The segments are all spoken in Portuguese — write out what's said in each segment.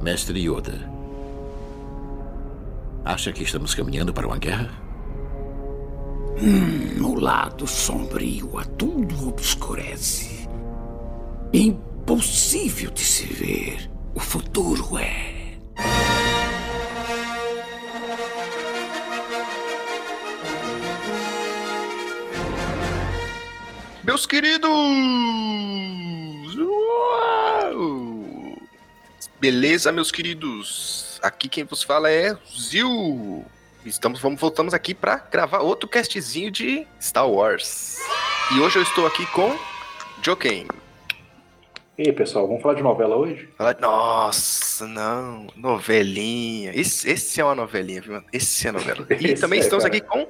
Mestre Yoda, acha que estamos caminhando para uma guerra? Hum, o lado sombrio a tudo obscurece. Impossível de se ver. O futuro é. Meus queridos! Beleza, meus queridos? Aqui quem vos fala é Zil. Estamos, vamos, voltamos aqui para gravar outro castzinho de Star Wars. E hoje eu estou aqui com Joken. E aí, pessoal, vamos falar de novela hoje? Nossa, não, novelinha. Esse, esse é uma novelinha, viu? mano? Esse é novela. E também é, estamos cara. aqui com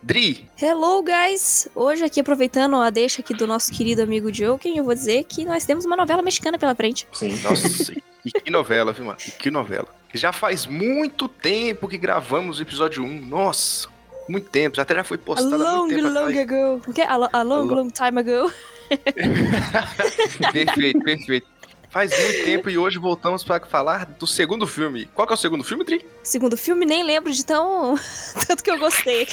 Dri. Hello, guys! Hoje, aqui aproveitando a deixa aqui do nosso querido amigo Joken, eu vou dizer que nós temos uma novela mexicana pela frente. Sim. Nossa, e que novela, viu, mano? E que novela. Já faz muito tempo que gravamos o episódio 1. Nossa, muito tempo. Até já foi A postado há long, muito tempo long atrás. ago. O quê? A, lo- a long, Lo- long time ago. Perfeito, perfeito. Faz muito tempo e hoje voltamos para falar do segundo filme. Qual que é o segundo filme, Dri? Segundo filme, nem lembro de tão... tanto que eu gostei.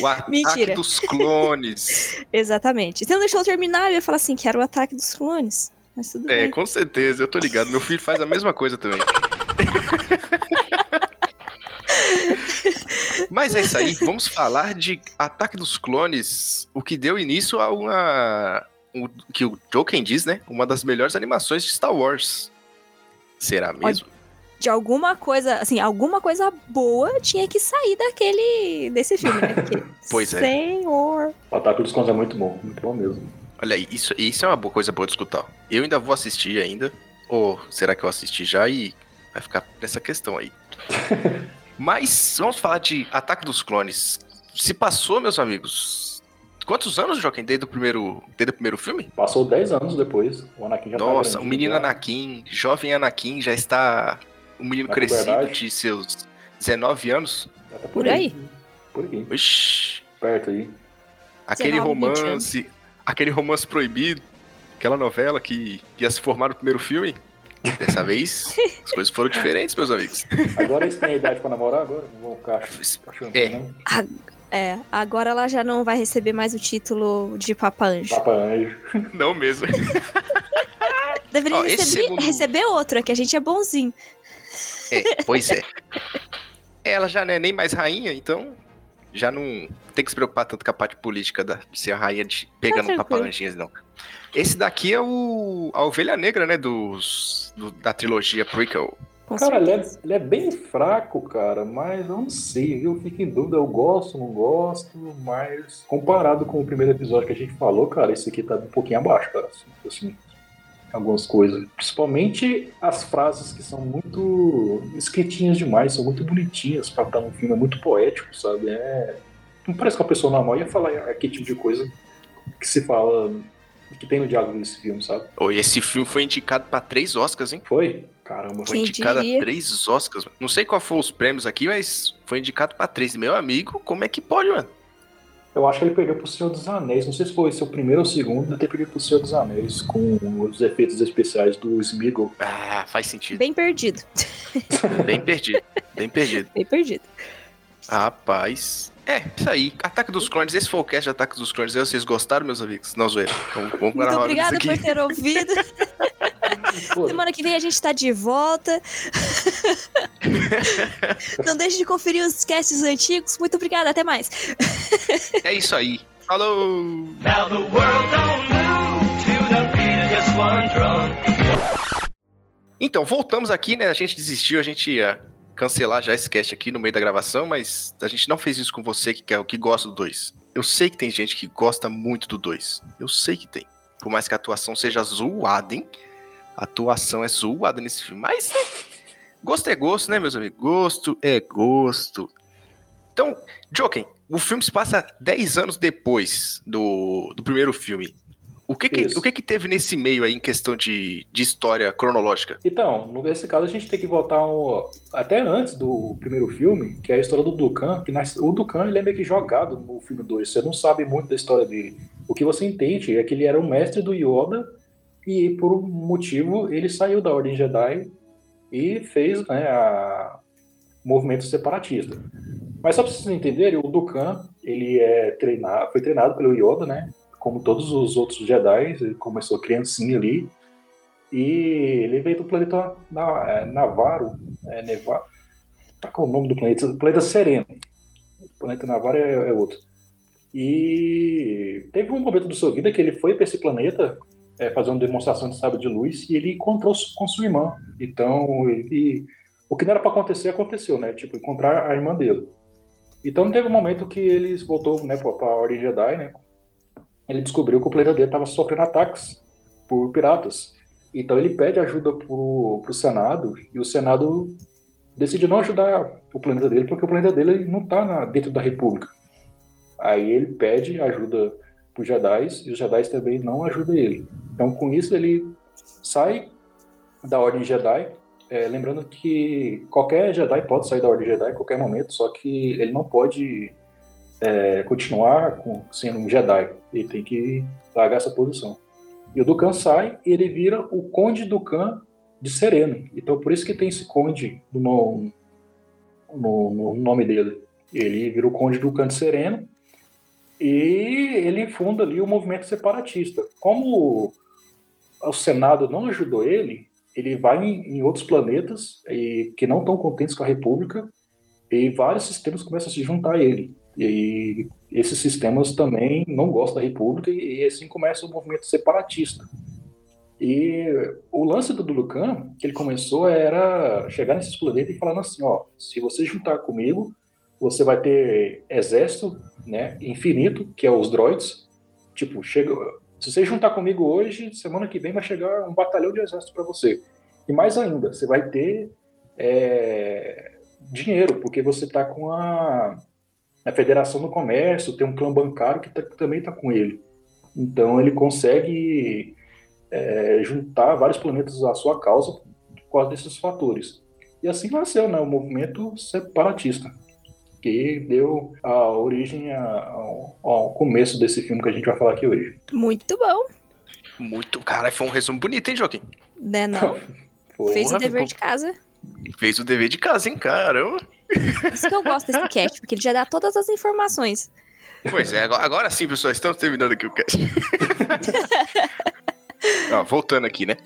O Ataque Mentira. dos Clones. Exatamente. Não deixou eu terminar, eu ia falar assim, que era o ataque dos clones. Mas tudo É, bem. com certeza, eu tô ligado. Meu filho faz a mesma coisa também. Mas é isso aí, vamos falar de Ataque dos Clones, o que deu início a uma. O que o Joken diz, né? Uma das melhores animações de Star Wars. Será mesmo? De alguma coisa, assim, alguma coisa boa tinha que sair daquele... desse filme, né? Porque, Pois é. Senhor... O Ataque dos Clones é muito bom, muito bom mesmo. Olha aí, isso, isso é uma boa coisa boa de escutar. Eu ainda vou assistir ainda. Ou será que eu assisti já e vai ficar nessa questão aí? Mas vamos falar de Ataque dos Clones. Se passou, meus amigos. Quantos anos, Joaquim, desde o primeiro, desde o primeiro filme? Passou 10 anos depois, o Anakin já tá Nossa, o grandinho menino já. Anakin, jovem Anakin, já está. Um menino Na crescido de seus 19 anos. Tá Por aí. Por aí, Ixi, perto aí. aquele 19, 20 anos. romance. Aquele romance proibido. Aquela novela que ia se formar no primeiro filme. Dessa vez, as coisas foram diferentes, meus amigos. Agora eles têm idade pra namorar agora? Não vão ficar achando É. É, agora ela já não vai receber mais o título de Papa Anjo. Papa Anjo. Não mesmo. Deveria Ó, receber, segundo- receber outra, que a gente é bonzinho. É, pois é. Ela já não é nem mais rainha, então já não tem que se preocupar tanto com a parte política da, de ser a rainha de pegando tranquilo. papalanjinhas, não. Esse daqui é o a ovelha negra, né, dos do- da trilogia prequel. Cara, ele é, ele é bem fraco, cara, mas eu não sei, eu fico em dúvida, eu gosto, não gosto, mas comparado com o primeiro episódio que a gente falou, cara, esse aqui tá um pouquinho abaixo, cara, assim, assim, algumas coisas. Principalmente as frases que são muito escritinhas demais, são muito bonitinhas pra estar no filme, é muito poético, sabe? É... Não parece que uma pessoa normal ia falar aquele tipo de coisa que se fala, que tem no diálogo desse filme, sabe? Oh, e esse filme foi indicado pra três Oscars, hein? Foi? Caramba. Foi Quem indicado diria? a três Oscars. mano. Não sei qual foram os prêmios aqui, mas foi indicado pra três. Meu amigo, como é que pode, mano? Eu acho que ele perdeu pro Senhor dos Anéis. Não sei se foi seu primeiro ou segundo, deve ter perdido pro Senhor dos Anéis com os efeitos especiais do Smeagol. Ah, faz sentido. Bem perdido. Bem perdido. Bem perdido. Bem perdido. Rapaz. É, isso aí. Ataque dos Clones. Esse foi o cast de Ataque dos Clones. Vocês gostaram, meus amigos? Não, zoeira. Vamos, vamos Muito obrigada aqui. por ter ouvido. Semana que vem a gente tá de volta. Não deixe de conferir os casts antigos. Muito obrigada, até mais. É isso aí. Falou! Now the world don't move to the beat of just one drum. Então, voltamos aqui, né? A gente desistiu, a gente ia cancelar já esse cast aqui no meio da gravação, mas a gente não fez isso com você que que gosta do 2. Eu sei que tem gente que gosta muito do 2. Eu sei que tem. Por mais que a atuação seja zoada, hein? A atuação é zoada nesse filme. Mas né, gosto é gosto, né, meus amigos? Gosto é gosto. Então, Joken, o filme se passa 10 anos depois do, do primeiro filme. O que que, Isso. o que que teve nesse meio aí em questão de, de história cronológica? Então, nesse caso a gente tem que voltar ao- até antes do primeiro filme, que é a história do Dukan, que nas- o Dukan ele é meio que jogado no filme 2, você não sabe muito da história dele. O que você entende é que ele era o mestre do Yoda e por um motivo ele saiu da Ordem Jedi e fez né, a movimento separatista. Mas só para vocês entenderem, o Dukan ele é treinado, foi treinado pelo Yoda, né? Como todos os outros Jedi, ele começou criancinha ali e ele veio do planeta Na- é, Navarro, é, Neva, tá com o nome do planeta, planeta Sereno. O planeta Navarro é, é outro. E teve um momento da sua vida que ele foi para esse planeta é, fazer uma demonstração de sábio de luz e ele encontrou com sua irmã. Então, ele, o que não era para acontecer, aconteceu, né? Tipo, encontrar a irmã dele. Então, teve um momento que eles voltou né, para a Ordem Jedi, né? Ele descobriu que o planeta dele estava sofrendo ataques por piratas. Então, ele pede ajuda pro, pro Senado e o Senado decide não ajudar o planeta dele porque o planeta dele não está dentro da República. Aí ele pede ajuda para os Jedi e os Jedi também não ajudam ele. Então, com isso, ele sai da Ordem Jedi. é, lembrando que qualquer Jedi pode sair da Ordem Jedi a qualquer momento, só que ele não pode é, continuar com, sendo um Jedi. Ele tem que largar essa posição. E o Dukan sai e ele vira o Conde Dukan de Sereno. Então, por isso que tem esse Conde no, no, no nome dele. Ele vira o Conde Dukan de Sereno e ele funda ali o movimento separatista. Como o Senado não ajudou ele, ele vai em, em outros planetas e, que não estão contentes com a República e vários sistemas começam a se juntar a ele. E esses sistemas também não gostam da República e, assim começa o movimento separatista. E o lance do Dulucan, que ele começou, era chegar nesses planetas e falando assim, ó, se você juntar comigo, você vai ter exército, né, infinito, que é os droids. Tipo, chega, se você juntar comigo hoje, semana que vem vai chegar um batalhão de exército para você. E mais ainda, você vai ter é, dinheiro, porque você está com a, a Federação do Comércio, tem um clã bancário que, tá- que também está com ele. Então ele consegue é, juntar vários planetas à sua causa por causa desses fatores. E assim nasceu né, o movimento separatista, que deu a origem a- ao, ao começo desse filme que a gente vai falar aqui hoje. Muito bom, Muito. Cara, foi um resumo bonito, hein, Joaquim? né? Não. Foi. Fez o Porra, dever ficou- de casa. Fez o dever de casa, hein, caramba. Isso que eu gosto desse cast, porque ele já dá todas as informações. Pois é, agora, agora sim, pessoal, estamos terminando aqui o cast. Ó, voltando aqui, né?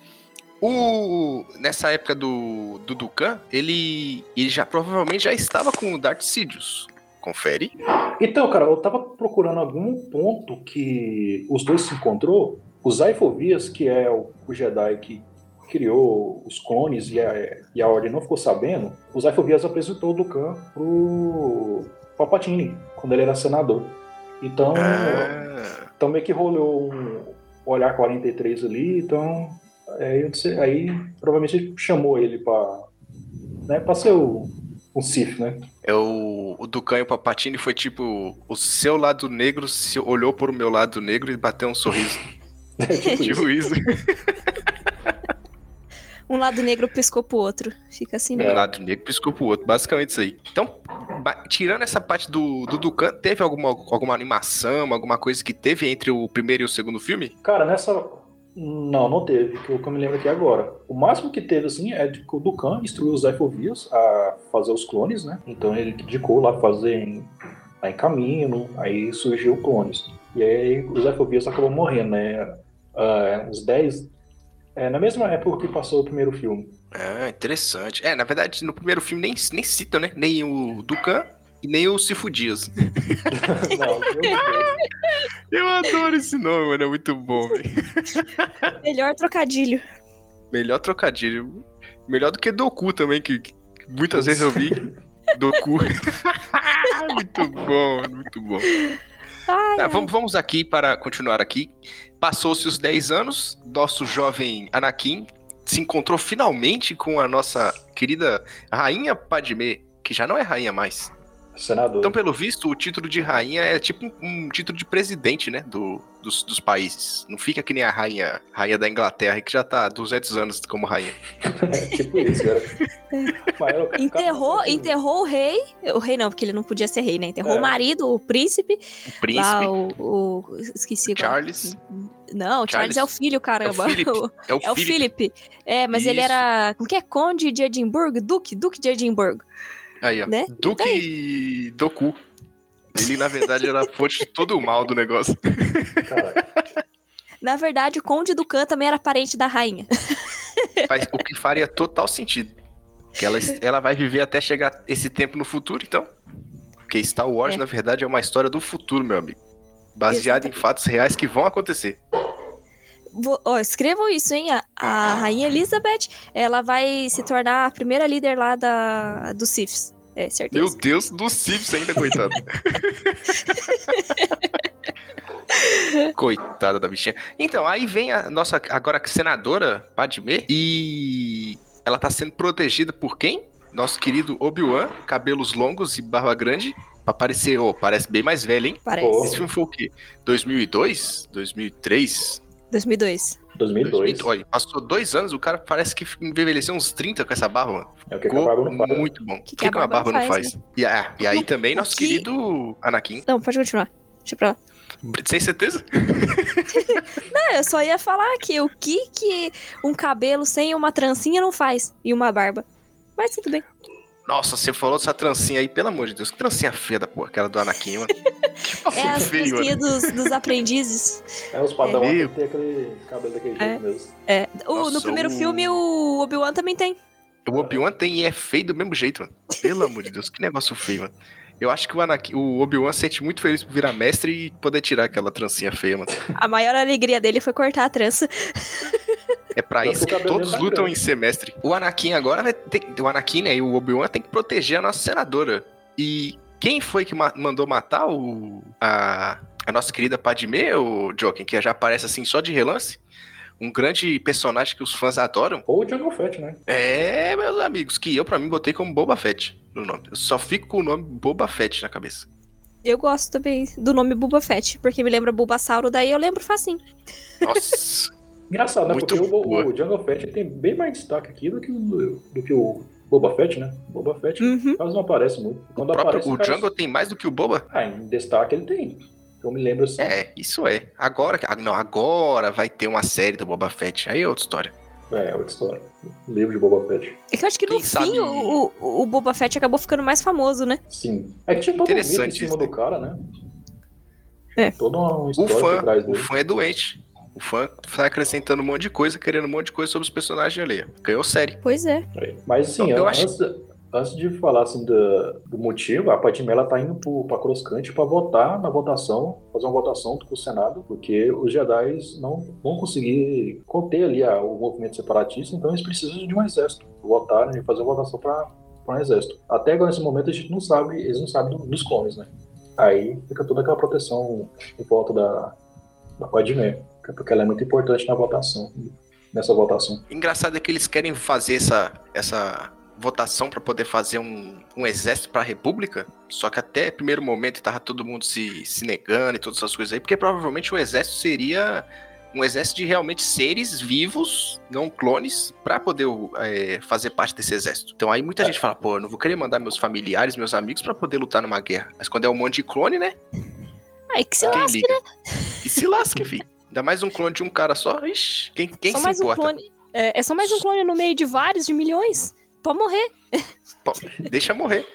O, nessa época do, do Dukan, ele, ele já provavelmente já estava com o Darth Sidious. Confere. Então, cara, eu tava procurando algum ponto que os dois se encontrou. O Zaifovias, que é o, o Jedi que criou os clones e a, e a Ordem não ficou sabendo, o Zaifovias apresentou o Dukan pro Palpatine, quando ele era senador. Então, Ah, então meio que rolou um olhar 43 ali, então aí, aí provavelmente chamou ele pra, né, pra ser o, um Sith, né? é o, o Dukan e o Papatini foi tipo: o seu lado negro se olhou para o meu lado negro e bateu um sorriso. É tipo isso. tipo isso. Um lado negro piscou pro outro. Fica assim Um mesmo. lado negro piscou pro outro, basicamente isso aí. Então, tirando essa parte do, do Dukan, teve alguma, alguma animação, alguma coisa que teve entre o primeiro e o segundo filme? Cara, nessa. Não, não teve, que eu que eu me lembro aqui agora. O máximo que teve, assim, é de que o Dukan instruiu os Zyphovias a fazer os clones, né? Então ele indicou lá fazer em, lá em caminho, aí surgiu clones. E aí os Zyphovias acabou morrendo, né? Ah, uns 10. É, na mesma época que passou o primeiro filme. Ah, interessante. É, na verdade, no primeiro filme nem, nem cita, né? Nem o Dukan e nem o Cifu Dias. não. Eu adoro esse nome, mano. É muito bom, velho. Melhor trocadilho. Melhor trocadilho. Melhor do que Doku também, que, que muitas vezes eu vi. Doku. muito bom, muito bom. Ai, Tá, ai. vamos, vamos aqui para continuar aqui. Passou-se os 10 anos, nosso jovem Anakin se encontrou finalmente com a nossa querida rainha Padmé, que já não é rainha mais. Senador. Então, pelo visto, o título de rainha é tipo um, um título de presidente, né? Do, dos, dos países. Não fica que nem a rainha, rainha da Inglaterra, que já tá há 200 anos como rainha. É tipo isso, cara. Mas eu- Enterrou, cara, enterrou o rei. O rei não, porque ele não podia ser rei, né? Enterrou É. o marido, o príncipe. O príncipe, Lá, o, o- Esqueci. Charles. Não, o Charles, Charles. é o filho, caramba. É o, É o Philip. Philip. É, mas ele Isso. era. Como que é? Conde de Edimburgo? Duque? Duque de Edimburgo. Aí, ó. Né? Duque Doku. Ele, na verdade, era a fonte de todo o mal do negócio. Na verdade, o Conde do Khan também era parente da rainha. Faz- o que faria total sentido. Que ela, ela vai viver até chegar esse tempo no futuro, então. Porque Star Wars, É. na verdade, é uma história do futuro, meu amigo. Baseada em fatos reais que vão acontecer. Vou- Ó, escrevam isso, hein? A, a rainha Elizabeth, ela vai se tornar a primeira líder lá da, do Siths. É, certeza. Meu Deus do Simpsons ainda, coitado. Coitada da bichinha. Então, aí vem a nossa agora senadora Padmé e ela tá sendo protegida por quem? Nosso querido Obi-Wan, cabelos longos e barba grande. Pra parecer, oh, parece bem mais velho, hein? Parece. Esse filme foi o quê? 2002? 2003? 2002. 2002. Olha, passou dois anos, o cara parece que envelheceu uns 30 com essa barba, mano. É o que, que a barba não faz. muito bom. O que que, a que uma barba barba não faz, faz? E, ah, e aí também O nosso que- querido Anakin. Não, pode continuar. Deixa pra lá. Sem certeza? Não, eu só ia falar que o que que um cabelo sem uma trancinha não faz e uma barba. Mas tudo bem. Nossa, você falou dessa trancinha aí, pelo amor de Deus. Que trancinha feia da porra, aquela do Anakin, mano. Que É as feio, dos, dos aprendizes. É, os padrão É. tem aquele cabelo daquele É. jeito mesmo. É. O- Nossa, no primeiro o- filme, o Obi-Wan também tem. O Obi-Wan tem e é feio do mesmo jeito, mano. Pelo amor de Deus, que negócio feio, mano. Eu acho que o, Anakin, o Obi-Wan se sente muito feliz por virar mestre e poder tirar aquela trancinha feia, mano. A maior alegria dele foi cortar a trança. É pra isso que todos lutam em ser mestre. O Anakin agora vai ter. O Anakin né, e o Obi-Wan tem que proteger a nossa senadora. E quem foi que ma- mandou matar o. A, a nossa querida Padmé, o Joken, que já aparece assim só de relance? Um grande personagem que os fãs adoram. Ou o Jungle Fett, né? É, meus amigos, que eu pra mim botei como Boba Fett no nome. Eu só fico com o nome Boba Fett na cabeça. Eu gosto também do nome Boba Fett, porque me lembra Bulbasauro, daí eu lembro facinho. Nossa. Engraçado, né? Muito Porque o, boa. o Jungle Fett tem bem mais destaque aqui do que o, do que o Boba Fett, né? Boba Fett Uhum. quase não aparece muito. Quando o, próprio, aparece, o cara, Jungle tem mais do que o Boba? Ah, em destaque ele tem. Eu me lembro assim. É, isso é. Agora, ah, não, agora vai ter uma série do Boba Fett. Aí é outra história. É, outra história. O livro de Boba Fett. É que eu acho que no Quem fim o, o, o Boba Fett acabou ficando mais famoso, né? Sim. É que tinha todo um mito em Interessante cima isso, do cara, né? É. Toda uma O fã, o fã é doente. O fã vai acrescentando um monte de coisa, querendo um monte de coisa sobre os personagens ali. Ganhou série. Pois é. É. Mas assim, Eu antes, antes de falar assim, do, do motivo, a Padmé ela tá indo pro, pra Crosscante para votar na votação, fazer uma votação pro Senado, porque os Jedi não vão conseguir conter ali a- o movimento separatista, então eles precisam de um exército, votar né, e fazer uma votação para um exército. Até agora, nesse momento, a gente não sabe, eles não sabem do- dos clones, né? Aí fica toda aquela proteção em volta da, da Padmé, porque ela é muito importante na votação, nessa votação. Engraçado é que eles querem fazer essa, essa votação para poder fazer um, um exército para a República, só que até primeiro momento tava todo mundo se, se negando e todas essas coisas aí, porque provavelmente o exército seria um exército de realmente seres vivos, não clones, para poder é, fazer parte desse exército. Então aí muita gente fala, pô, eu não vou querer mandar meus familiares, meus amigos para poder lutar numa guerra. Mas quando é um monte de clone, né? Aí que se Quem lasque, liga? E se lasque, filho. Ainda mais um clone de um cara só, ixi, quem, quem só se mais um importa? clone. É, é só mais um clone no meio de vários, de milhões. Pode morrer. Pô, deixa morrer.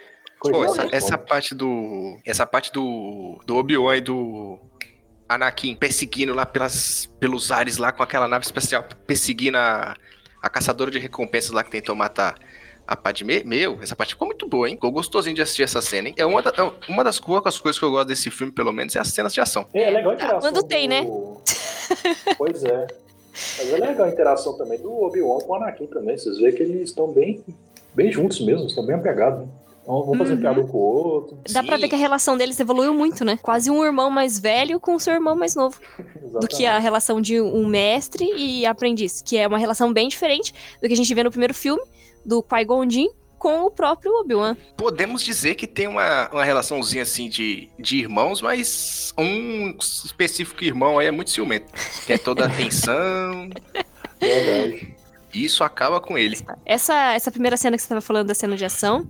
Pô, essa, essa parte do. Essa parte do. Do Obi-Wan e do. Anakin perseguindo lá pelas, pelos ares lá com aquela nave especial, perseguindo a, a caçadora de recompensas lá que tentou matar a Padmé. Meu, essa parte ficou muito boa, hein? Ficou gostosinho de assistir essa cena, hein? É uma, da- é uma das poucas coisas que eu gosto desse filme, pelo menos, é as cenas de ação. É, é legal a interação. quando tem, né? Pois é. Mas é legal a interação também do Obi-Wan com o Anakin também. Vocês veem que eles estão bem, bem juntos mesmo, estão bem apegados. Né? Então, vão fazer Uhum. piada um com o outro. Dá pra Sim. ver que a relação deles evoluiu muito, né? Quase um irmão mais velho com o seu irmão mais novo. Do que a relação de um mestre e aprendiz. Que é uma relação bem diferente do que a gente vê no primeiro filme, do Qui-Gon Jinn com o próprio Obi-Wan. Podemos dizer que tem uma, uma relaçãozinha assim de, de irmãos, mas um específico irmão aí é muito ciumento. Quer toda a atenção. Verdade. e isso acaba com ele. Essa, essa primeira cena que você tava falando da cena de ação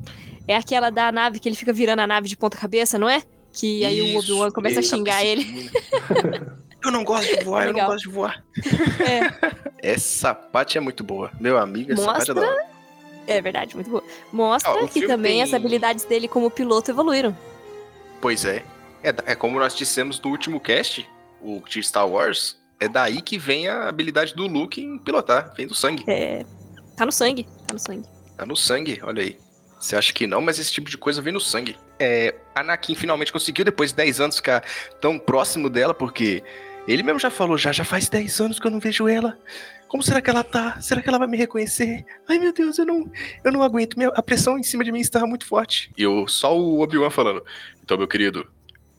é aquela da nave que ele fica virando a nave de ponta cabeça, não é? Que aí o Isso, Obi-Wan começa a xingar ele. Eu não gosto de voar, eu não Legal. gosto de voar. É, Essa parte é muito boa. Meu amigo, essa parte é da hora. É verdade, muito boa. Mostra o que também tem- as habilidades dele como piloto evoluíram. Pois é. é. É como nós dissemos no último cast, o de Star Wars, é daí que vem a habilidade do Luke em pilotar. Vem do sangue. É, tá no sangue, tá no sangue. Tá no sangue, olha aí. Você acha que não, mas esse tipo de coisa vem no sangue. É, Anakin finalmente conseguiu, depois de 10 anos, ficar tão próximo dela, porque ele mesmo já falou, já, já faz 10 anos que eu não vejo ela. Como será que ela tá? Será que ela vai me reconhecer? Ai, meu Deus, eu não, eu não aguento. Minha- a pressão em cima de mim está muito forte. E eu, só o Obi-Wan falando. Então, meu querido,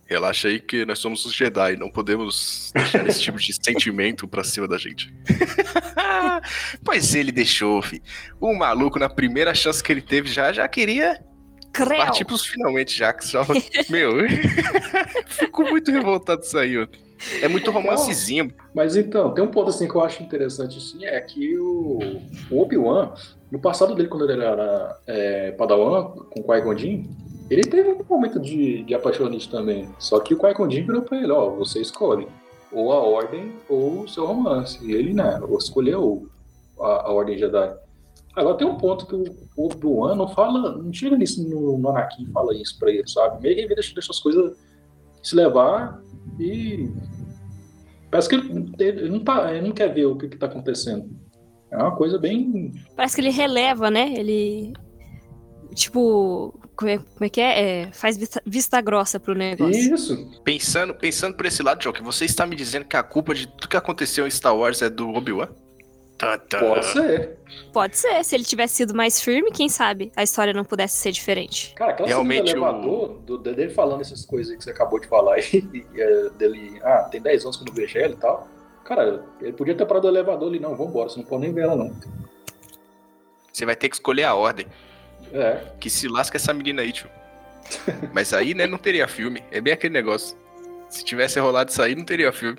relaxa aí que nós somos os Jedi. Não podemos deixar esse tipo de sentimento pra cima da gente. pois ele deixou, fi. O maluco, na primeira chance que ele teve, já, já queria Creu! partir pros finalmente, já que só. Meu, fico muito revoltado disso aí, ó. É muito romancezinho. Mas então, tem um ponto assim que eu acho interessante assim, é que o, o Obi-Wan, no passado dele, quando ele era é, Padawan, com o Qui-Gon Jinn, ele teve um momento de, de apaixonite também. Só que o Qui-Gon Jinn virou pra ele, ó, você escolhe. Ou a Ordem ou o seu romance. E ele, né, escolheu a, a Ordem Jedi. Agora tem um ponto que o Obi-Wan não fala, não chega nisso no, no Anakin fala isso pra ele, sabe? Meio que ele deixa, deixa as coisas se levar e Parece que ele, ele não tá, ele não quer ver o que, que tá acontecendo. É uma coisa bem. Parece que ele releva, né? Ele. Tipo. Como é, como é que é? É, Faz vista, vista grossa pro negócio. Isso. Pensando, pensando por esse lado, Joker, você está me dizendo que a culpa de tudo que aconteceu em Star Wars é do Obi-Wan? Tá, tá. Pode ser. Pode ser, se ele tivesse sido mais firme, quem sabe a história não pudesse ser diferente. Cara, aquela Realmente, cena do elevador, do, dele falando essas coisas aí que você acabou de falar aí, e, é, dele, ah, tem 10 anos que eu não vejo ela e tal. Cara, ele podia ter parado o elevador ali, não, vambora, você não pode nem ver ela, não. Você vai ter que escolher a ordem. É, Que se lasca essa menina aí, tio. Mas aí, né, não teria filme. É bem aquele negócio. Se tivesse rolado isso aí, não teria filme.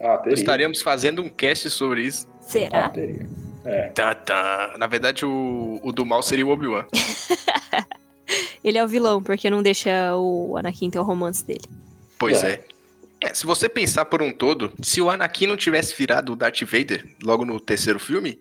ah, Nós teria. estaríamos fazendo um cast sobre isso. Será? É. Tá, tá. Na verdade, o, o do mal seria o Obi-Wan. Ele é o vilão, porque não deixa o Anakin ter o romance dele. Pois É. é. É, se você pensar por um todo, se o Anakin não tivesse virado o Darth Vader logo no terceiro filme,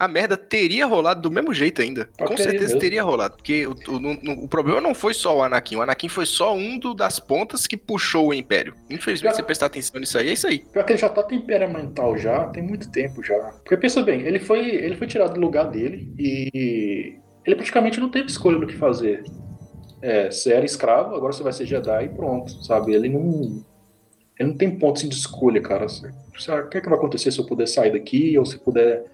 a merda teria rolado do mesmo jeito ainda. Ah, Com certeza mesmo. teria rolado. Porque o, o- o problema não foi só o Anakin. O Anakin foi só um do- das pontas que puxou o Império. Infelizmente, se você prestar atenção nisso aí, é isso aí. Pior que ele já tá temperamental já, tem muito tempo já. Porque pensa bem, ele foi, ele foi tirado do lugar dele e ele praticamente não teve escolha do que fazer. É, você era escravo, agora você vai ser Jedi e pronto, sabe? Ele não. Ele não tem ponto assim, de escolha, cara. Você- O que, é que vai acontecer se eu puder sair daqui ou se puder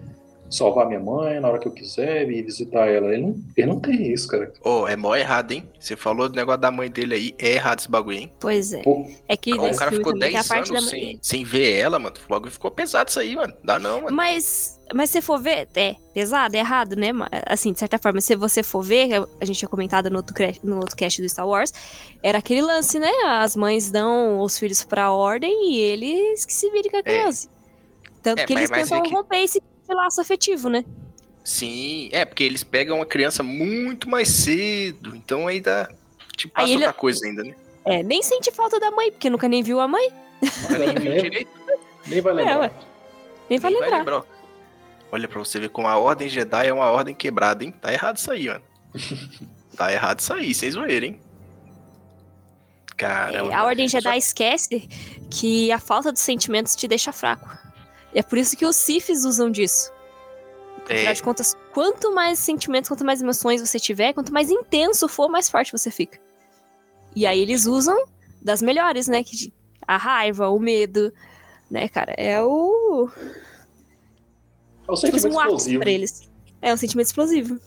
salvar minha mãe na hora que eu quiser e visitar ela? Ele não, ele não tem isso, cara. Ô, é mó errado, hein? Você falou do negócio da mãe dele aí. É errado esse bagulho, hein? Pois é. Pô, É que o cara ficou também tem a 10 parte da anos sem, dele. sem ver ela, mano. O bagulho ficou pesado isso aí, mano. Dá não, mano. Mas, mas se for ver, é pesado, é errado, né? Assim, de certa forma, se você for ver, a gente tinha comentado no outro, no outro cast do Star Wars, era aquele lance, né? As mães dão os filhos pra ordem e eles que se virem com a criança. Tanto É, que mas- eles mas é tentam que- romper esse laço afetivo, né? Sim, é, porque eles pegam a criança muito mais cedo. Então aí dá. Te passa Aí ele- outra coisa ainda, né? É, nem sente falta da mãe, porque nunca nem viu a mãe, Nunca nem viu direito. nem vai lembrar. É, ué. nem vai nem lembrar. Olha pra você ver como a ordem Jedi é uma ordem quebrada, hein? Tá errado isso aí, mano. tá errado isso aí, vocês verem, hein? Caramba. É, a Ordem Jedi esquece que a falta de sentimentos te deixa fraco. E é por isso que os Siths usam disso. Afinal É, de contas, quanto mais sentimentos, quanto mais emoções você tiver, quanto mais intenso for, mais forte você fica. E aí eles usam das melhores, né? Que a raiva, o medo, né, cara? É o. É o Tipo, sentimento um explosivo. pra eles. É um sentimento explosivo.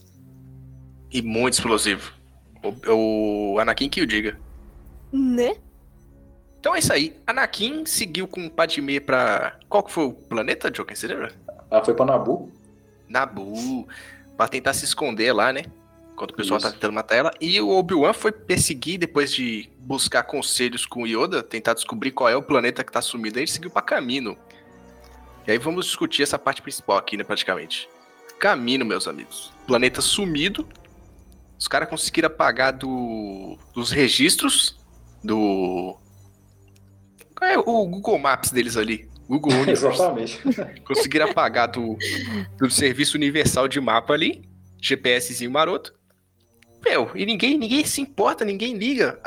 e muito explosivo. O, o Anakin que o diga. Né? Então é isso aí. Anakin seguiu com o Padmé pra. Qual que foi o planeta, Joker? Você lembra? Ah, foi pra Nabu. Nabu. Pra tentar se esconder lá, né? Quando o pessoal Isso. tá tentando matar ela. E o Obi-Wan foi perseguir, depois de buscar conselhos com o Yoda, tentar descobrir qual é o planeta que tá sumido. Aí ele seguiu pra Camino. E aí vamos discutir essa parte principal aqui, né, praticamente. Camino, meus amigos. Planeta sumido. Os caras conseguiram apagar do, dos registros do. Qual é o Google Maps deles ali? Google Universe. Exatamente. Conseguiram apagar do, do Serviço Universal de Mapa ali. GPSzinho maroto. Meu, e ninguém, ninguém se importa, ninguém liga.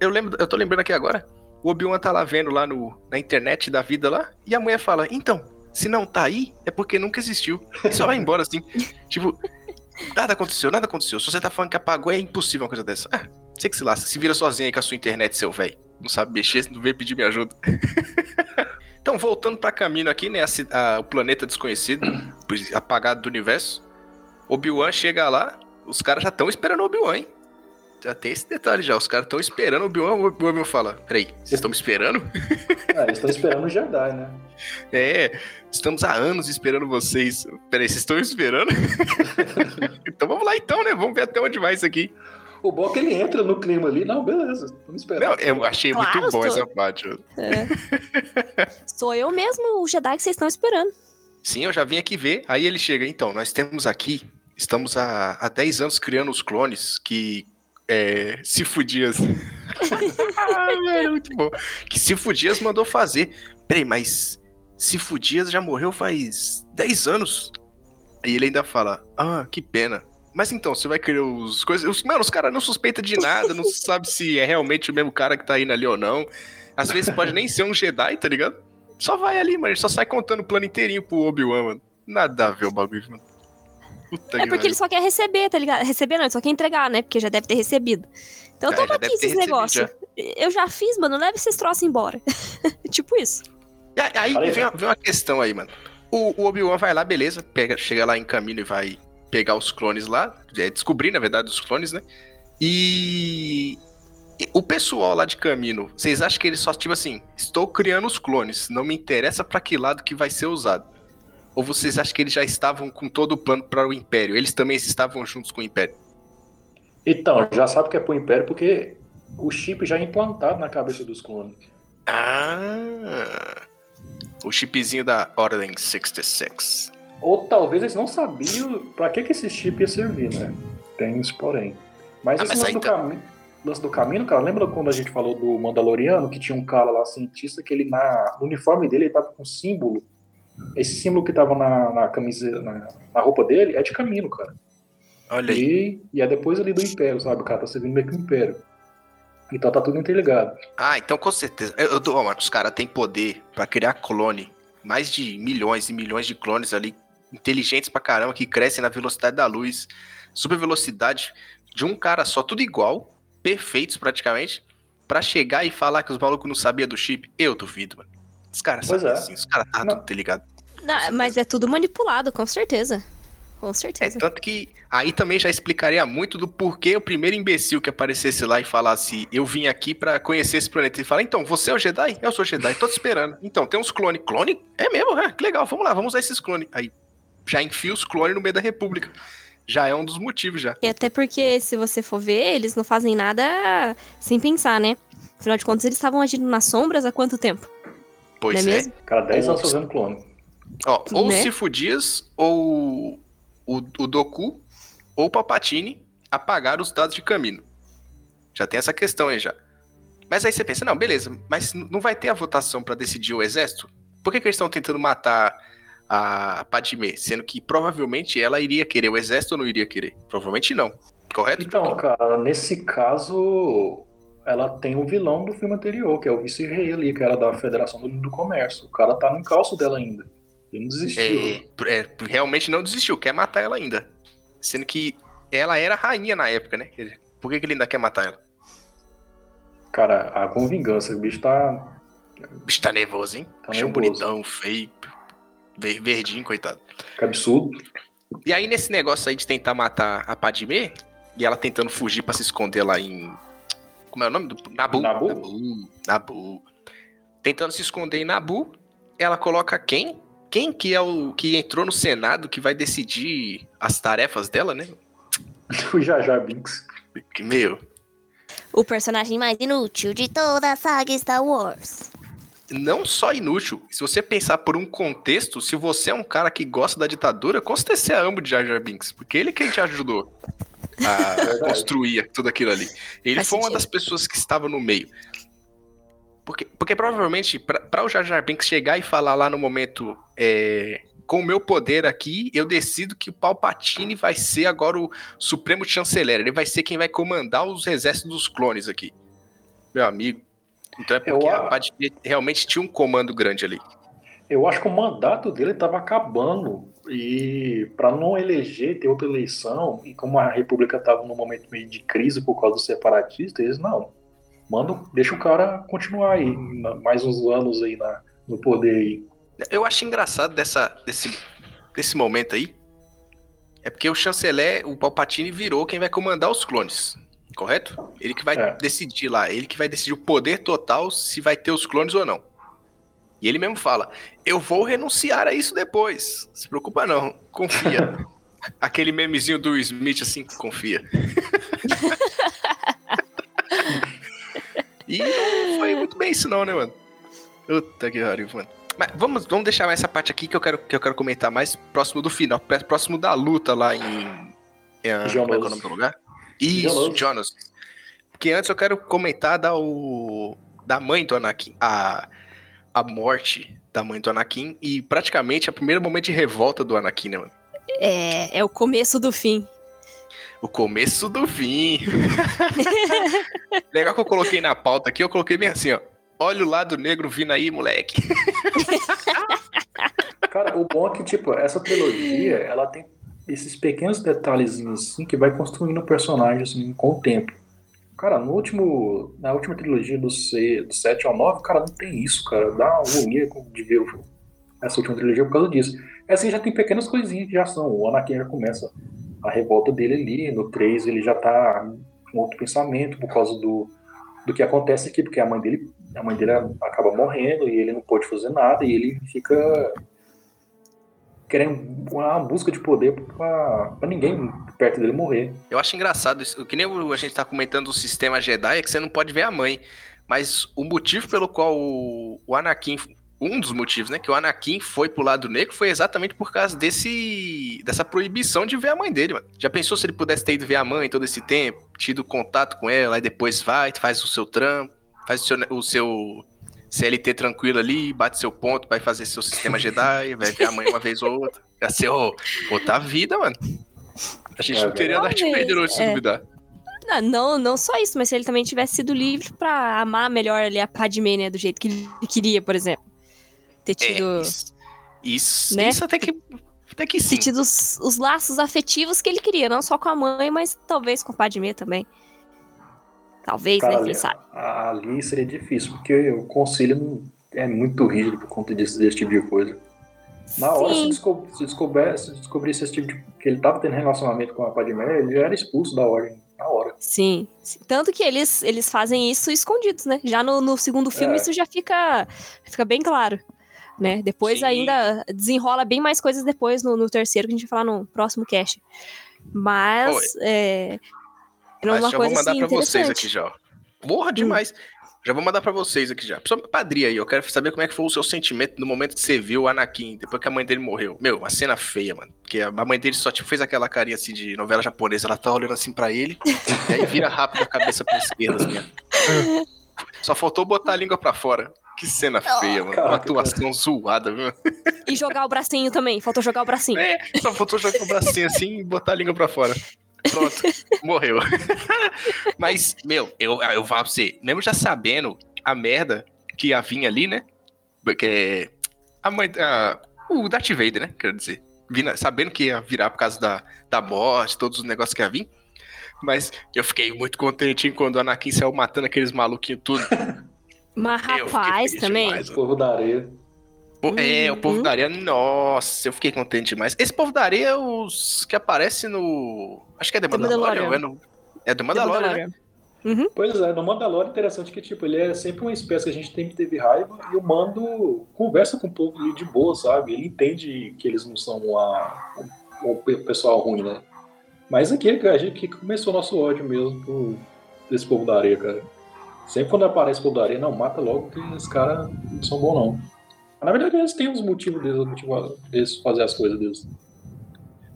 Eu, lembro, eu tô lembrando aqui agora. O Obi-Wan tá lá vendo lá no, na internet da vida lá. E a mulher fala: Então, se não tá aí, é porque nunca existiu. E só vai embora assim. tipo, nada aconteceu, nada aconteceu. Se você tá falando que apagou, é impossível uma coisa dessa. Ah, você que se lasca. Se vira sozinho aí com a sua internet, seu velho. Não sabe mexer, não veio pedir minha ajuda. Então, voltando pra caminho aqui, né? a a- o planeta desconhecido, apagado do universo. Obi-Wan chega lá, os caras já estão esperando o Obi-Wan, hein? Já tem esse detalhe já. Os caras estão esperando o Obi-Wan. O Obi-Wan fala: Peraí, vocês estão me esperando? Ah, eles estão esperando o Jedi, né? É, estamos há anos esperando vocês. Peraí, vocês estão me esperando? então vamos lá então, né? Vamos ver até onde vai isso aqui. O bom é que ele entra no clima ali. Não, beleza. Vamos esperar. Não, eu achei Claro, muito bom essa parte. Sou eu mesmo, o Jedi que vocês estão esperando. Sim, eu já vim aqui ver. Aí ele chega, então, nós temos aqui, estamos há, há 10 anos criando os clones que é, Cifudias. ah, velho, muito bom. Que Cifudias mandou fazer. Peraí, mas Cifudias já morreu faz 10 anos. Aí ele ainda fala, ah, que pena. Mas então, você vai querer os coisas. Os, mano, os caras não suspeitam de nada, não sabe se é realmente o mesmo cara que tá indo ali ou não. Às vezes pode nem ser um Jedi, tá ligado? Só vai ali, mano. Ele só sai contando o plano inteirinho pro Obi-Wan, mano. Nada a ver o bagulho, mano. Puta É que porque ele pariu. só quer receber, tá ligado? Receber não, ele só quer entregar, né? Porque já deve ter recebido. Então É, toma aqui esses negócios. Eu já fiz, mano, leva esses troços embora. tipo isso. E aí- Aí vem, uma- vem uma questão aí, mano. O, o Obi-Wan vai lá, beleza, pega, chega lá em caminho e vai pegar os clones lá, é, descobrir, na verdade, os clones, né? E e o pessoal lá de caminho, vocês acham que eles só, tipo assim, estou criando os clones, não me interessa pra que lado que vai ser usado? Ou vocês acham que eles já estavam com todo o plano para o Império? Eles também estavam juntos com o Império? Então, já sabe que é pro Império porque o chip já é implantado na cabeça dos clones. Ah! O chipzinho da Ordem 66. Ou talvez eles não sabiam pra que, que esse chip ia servir, né? Tem isso, porém. Mas Ah, esse mas lance do, tá- caminho, lance do caminho, cara, lembra quando a gente falou do Mandaloriano, que tinha um cara lá, cientista, que ele na, no uniforme dele ele tava com um símbolo. Esse símbolo que tava na, na camisa, na, na roupa dele é de caminho, cara. Olha aí. E, e é depois ali do Império, sabe? O cara tá servindo meio que o Império. Então tá tudo interligado. Ah, então com certeza. Eu, eu, ó, mano, os caras têm poder pra criar clone. Mais de milhões e milhões de clones ali, inteligentes pra caramba, que crescem na velocidade da luz, super velocidade, de um cara só, tudo igual, perfeitos praticamente, pra chegar e falar que os malucos não sabiam do chip. Eu duvido, mano. Os caras sabem é. assim, os caras tá tudo interligado. Não, mas é tudo manipulado, com certeza. Com É, certeza. tanto que aí também já explicaria muito do porquê o primeiro imbecil que aparecesse lá e falasse: Eu vim aqui pra conhecer esse planeta. E fala: Então, você é o Jedi? Eu sou o Jedi, tô te esperando. Então, tem uns clones. Clone? É mesmo? É, que legal, vamos lá, vamos usar esses clones. Aí já enfia os clones no meio da República. Já é um dos motivos já. E até porque, se você for ver, eles não fazem nada sem pensar, né? Afinal de contas, eles estavam agindo nas sombras há quanto tempo? Pois não é é. mesmo? Cara, 10 anos fazendo clone. Ó, ou Né? o Sifu Dias, ou o, o Doku, ou o Palpatine apagaram os dados de caminho. Já tem essa questão aí já. Mas aí você pensa, não, beleza, mas não vai ter a votação pra decidir o exército? Por que, que eles estão tentando matar a Padmé? Sendo que provavelmente ela iria querer o exército não iria querer? Provavelmente não. Correto? Então, cara, nesse caso, ela tem o vilão do filme anterior, que é o vice-rei ali, que era da Federação do, do Comércio. O cara tá no encalço dela ainda. Ele não desistiu. É, é, realmente não desistiu, quer matar ela ainda. Sendo que ela era rainha na época, né? Por que, que ele ainda quer matar ela? Cara, a com vingança, o bicho tá. O bicho tá nervoso, hein? Tá nervoso. bonitão, feio, verdinho, coitado. Que absurdo. E aí, nesse negócio aí de tentar matar a Padmé, e ela tentando fugir pra se esconder lá em. Como é o nome? Do... Nabu. Nabu? Nabu. Nabu. Tentando se esconder em Nabu, ela coloca quem? Quem que é o que entrou no Senado que vai decidir as tarefas dela, né? O Jar Binks. Que, meu, O personagem mais inútil de toda a saga Star Wars. Não só inútil. Se você pensar por um contexto, se você é um cara que gosta da ditadura, com certeza você ama de Jar Jar Binks, porque ele que te ajudou a Verdade. construir tudo aquilo ali. Ele Faz foi uma sentido. das pessoas que estava no meio. Porque, porque provavelmente, para o Jar Jar Binks chegar e falar lá no momento, é, com o meu poder aqui, eu decido que o Palpatine vai ser agora o Supremo Chanceler. Ele vai ser quem vai comandar os exércitos dos clones aqui. Meu amigo. Então é porque Eu a Padmé realmente tinha um comando grande ali. Eu acho que o mandato dele estava acabando. E para não eleger, ter outra eleição, e como a República estava num momento meio de crise por causa dos separatistas, eles não. Manda, deixa o cara continuar aí, mais uns anos aí na, no poder aí. Eu acho engraçado dessa, desse, desse momento aí. É porque o chanceler, o Palpatine, virou quem vai comandar os clones. Correto? Ele que vai É. decidir lá. Ele que vai decidir o poder total se vai ter os clones ou não. E ele mesmo fala: Eu vou renunciar a isso depois. Se preocupa, não. Confia. Aquele memezinho do Smith assim, confia. e não foi muito bem isso, não, né, mano? Puta que pariu, mano. Mas vamos, vamos deixar essa parte aqui que eu quero, que eu quero comentar mais próximo do final, próximo da luta lá em. em como é é o nome do lugar? Isso, Jonas. Jonas. Porque antes eu quero comentar da, o, da mãe do Anakin. A, a morte da mãe do Anakin e praticamente é o primeiro momento de revolta do Anakin, né, mano? É, é o começo do fim. O começo do fim. Legal que eu coloquei na pauta aqui, eu coloquei bem assim, ó. Olha o lado negro vindo aí, moleque. Cara, o bom é que, tipo, essa trilogia, ela tem esses pequenos detalhezinhos, assim, que vai construindo o personagem, assim, com o tempo. Cara, no último, na última trilogia do, C, do 7 ao 9, cara, não tem isso, cara. Dá uma agonia de ver essa última trilogia por causa disso. Essa já tem pequenas coisinhas que já são. O Anakin já começa a revolta dele ali. No 3 ele já tá com outro pensamento por causa do, do que acontece aqui, porque a mãe dele, a mãe dele acaba morrendo e ele não pode fazer nada e ele fica querendo uma busca de poder pra, ninguém perto dele morrer. Eu acho engraçado isso. Que nem a gente tá comentando o sistema Jedi, é que você não pode ver a mãe. Mas o motivo pelo qual o, o Anakin. Um dos motivos, né? Que o Anakin foi pro lado negro foi exatamente por causa desse. dessa proibição de ver a mãe dele, mano. Já pensou se ele pudesse ter ido ver a mãe todo esse tempo, tido contato com ela, aí depois vai, faz o seu trampo, faz o seu, o seu CLT tranquilo ali, bate seu ponto, vai fazer seu sistema Jedi, vai ver a mãe uma vez ou outra. Ia ser ô, outra vida, mano. A gente É, não teria Darth Vader hoje, se é. duvidar. Não, não, não só isso, mas se ele também tivesse sido livre pra amar melhor ali a Padmé, né? Do jeito que ele queria, por exemplo. Ter tido, É, isso, isso, né? isso até que, até que ter sim. tido os, os laços afetivos que ele queria, não só com a mãe, mas talvez com a Padmé também. Talvez, Cara, né? Quem ali, sabe? ali seria difícil, porque o conselho não- é muito rígido por conta desse, desse tipo de coisa. Na hora, se, Sim. desco se, descouber, se descobrisse esse tipo de. que ele tava tendo relacionamento com a Padmé, ele já era expulso da ordem. Na hora. Sim, sim. Tanto que eles, eles fazem isso escondidos, né? Já no, no segundo filme É. isso já fica, fica bem claro. Né? Depois Sim. ainda desenrola bem mais coisas depois no, no terceiro, que a gente vai falar no próximo cast. Mas é, Mas uma já vou mandar assim, pra vocês aqui já. ó. Porra, demais. Já vou mandar pra vocês aqui já. Principalmente Padri aí, eu quero saber como é que foi o seu sentimento no momento que você viu o Anakin, depois que a mãe dele morreu. Meu, uma cena feia, mano. Porque a mãe dele só tipo, fez aquela carinha assim de novela japonesa, ela tá olhando assim pra ele, e aí vira rápido a cabeça pra esquerda, assim, ó. Só faltou botar a língua pra fora. Que cena feia, mano. Uma caraca, atuação zoada, viu? E jogar o bracinho também, faltou jogar o bracinho. É, só faltou jogar o bracinho assim e botar a língua pra fora. Pronto, morreu. Mas, meu, eu, eu falo pra você, mesmo já sabendo a merda que ia vir ali, né? Porque a mãe. A, o Darth Vader, né? Quero dizer. Vindo- sabendo que ia virar por causa da, da morte, todos os negócios que ia vir. Mas eu fiquei muito contentinho quando o Anakin saiu matando aqueles maluquinhos tudo. Mas Eu rapaz, também. demais, O povo da areia. É, o povo Uhum. da areia, nossa, eu fiquei contente demais. Esse povo da areia é os que aparecem no. Acho que é The The Mandalorian. Mandalorian. É, no... é The The Mandalorian, né? Mandalorian. Pois é, no Mandalorian é interessante que, tipo, ele é sempre uma espécie que a gente sempre teve raiva e o Mando conversa com o povo ali de boa, sabe? Ele entende que eles não são a, o, o pessoal ruim, né? Mas aqui, cara, a gente que começou nosso ódio mesmo por desse povo da areia, cara. Sempre quando aparece o povo da areia, não, mata logo, porque esses caras não são bons, não. Mas, na verdade, eles têm os motivos deles, os motivos deles fazer as coisas deles.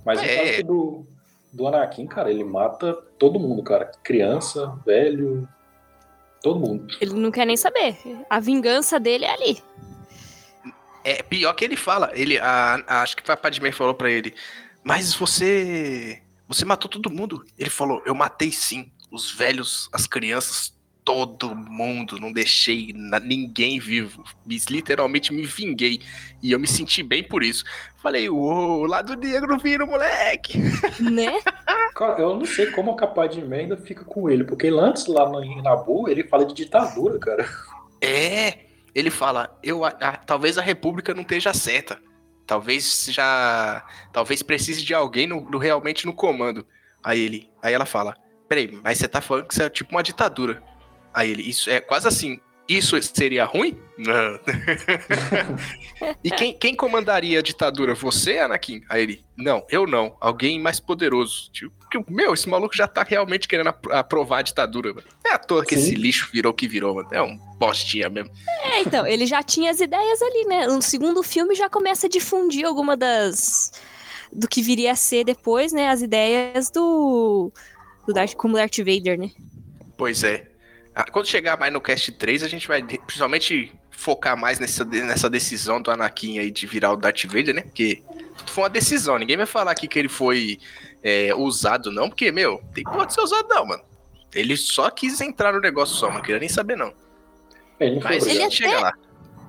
Mas no É. caso aqui do, do Anakin, cara, ele mata todo mundo, cara. Criança, velho, todo mundo. Ele não quer nem saber. A vingança dele é ali. É pior que ele fala. Ele, a, a- acho que a Padmé falou pra ele. Mas você. Você matou todo mundo. Ele falou: Eu matei sim. Os velhos, as crianças, todo mundo. Não deixei na- ninguém vivo. Me- literalmente me vinguei. E eu me senti bem por isso. Falei: Uou, o lado negro vira, moleque. Né? Cara, eu não sei como a capaz de ainda fica com ele, porque ele antes lá no, Nabu, ele fala de ditadura, cara. É. Ele fala: Eu, a- a- talvez a república não esteja certa. Talvez já. Talvez precise de alguém no, no- realmente no comando. Aí ele. Aí ela fala: Peraí, mas você tá falando que isso é tipo uma ditadura. Aí ele, isso é quase assim. Isso seria ruim? Não. e quem, quem comandaria a ditadura? Você, Anakin? Aí ele, não, eu não. Alguém mais poderoso. Tipo, meu, esse maluco já tá realmente querendo apro- aprovar a ditadura, mano. É à toa que Sim. esse lixo virou o que virou, mano. É um postinha mesmo. É, então, ele já tinha as ideias ali, né? No segundo filme já começa a difundir alguma das. do que viria a ser depois, né? As ideias do. do Darth, como Darth Vader, né? Pois é. Ah, Quando chegar mais no cast 3, a gente vai principalmente focar mais nessa, nessa decisão do Anakin aí de virar o Darth Vader, né? Porque foi uma decisão. Ninguém vai falar aqui que ele foi é, usado, não, porque, meu, tem pode ser usado, não, mano. Ele só quis entrar no negócio só, não queria nem saber, não. Ele não foi Mas Ele ele chega lá.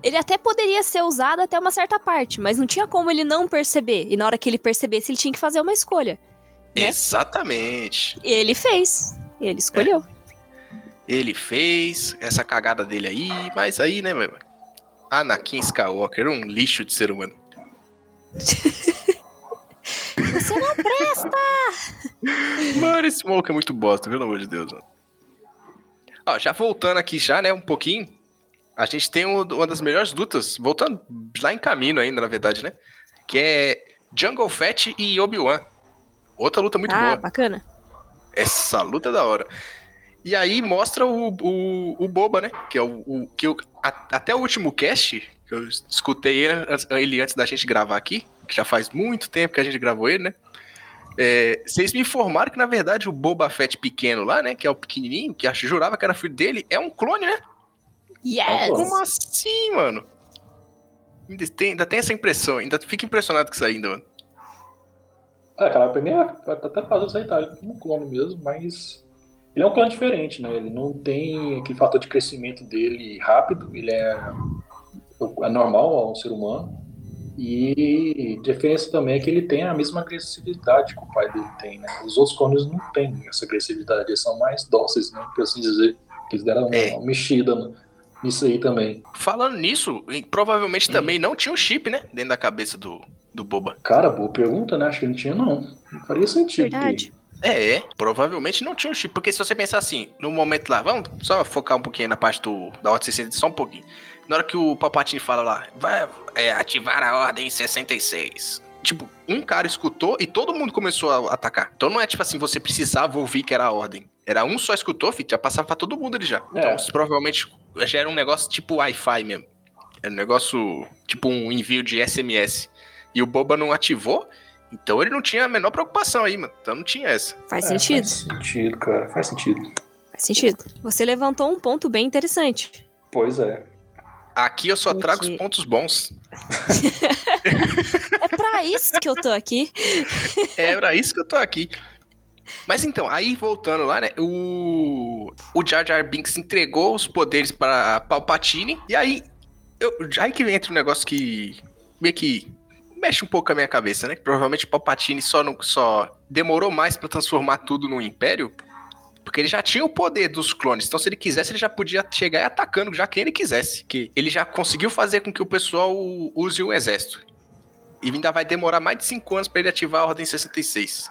Ele até poderia ser usado até uma certa parte, mas não tinha como ele não perceber. E na hora que ele percebesse, ele tinha que fazer uma escolha. Né? Exatamente. E ele fez. Ele escolheu. Ele fez essa cagada dele aí, mas aí, né, meu? Anakin Skywalker, um lixo de ser humano. Você não presta! Mano, esse maluco é muito bosta, pelo amor de Deus, mano. Ó, já voltando aqui já, né, um pouquinho. A gente tem um- uma das melhores lutas, voltando lá em caminho ainda, na verdade, né? Que é Jungle Fett e Obi-Wan. Outra luta muito ah, boa. bacana. Essa luta é da hora. E aí mostra o, o, o Boba, né? Que é o, o- que eu, a- até o último cast, que eu escutei ele antes da gente gravar aqui, que já faz muito tempo que a gente gravou ele, né? É, vocês me informaram que, na verdade, o Boba Fett pequeno lá, né? Que é o pequenininho, que acho, jurava que era filho dele, é um clone, né? Yes! Como assim, mano? Ainda tem, ainda tem essa impressão, ainda fico impressionado com isso ainda, mano. Ah, cara, pra mim é até fácil aceitar ele como um clone mesmo, mas ele é um clone diferente, né? Ele não tem aquele fator de crescimento dele rápido, ele é, é normal ao ser humano. E a diferença também é que ele tem a mesma agressividade que o pai dele tem, né? Os outros clones não têm essa agressividade, eles são mais dóceis, né? Por assim dizer. Eles deram uma, É. uma mexida no- nisso aí também. Falando nisso, provavelmente também não tinha um chip, né? Dentro da cabeça do, do Boba. Cara, boa pergunta, né? Acho que não tinha, não. Não faria sentido. Verdade. É, é, provavelmente não tinha um chip. Porque se você pensar assim, no momento lá, vamos só focar um pouquinho na parte do, da Ordem 66, só um pouquinho. Na hora que o Palpatine fala lá, vai é, ativar a Ordem 66. Tipo, um cara escutou e todo mundo começou a atacar. Então não é tipo assim, você precisava ouvir que era a Ordem. Era um só escutou, filho, já passava pra todo mundo ali já. Então, É. isso provavelmente já era um negócio tipo Wi-Fi mesmo. Era um negócio, tipo um envio de SMS. E o Boba não ativou, então ele não tinha a menor preocupação aí, mano. Então não tinha essa. Faz É, sentido. Faz sentido, cara. Faz sentido. Faz sentido. Você levantou um ponto bem interessante. Pois é. Aqui eu só trago os Porque- pontos bons. É pra isso que eu tô aqui. É pra isso que eu tô aqui. Mas então, aí voltando lá, né? O, o Jar Jar Binks entregou os poderes para Palpatine. E aí, eu, aí que entra um negócio que meio que mexe um pouco a minha cabeça, né? Que provavelmente Palpatine só, não, só demorou mais pra transformar tudo no Império. Porque ele já tinha o poder dos clones. Então, se ele quisesse, ele já podia chegar e atacando já quem ele quisesse. Que ele já conseguiu fazer com que o pessoal use o exército. E ainda vai demorar mais de 5 anos pra ele ativar a Ordem 66.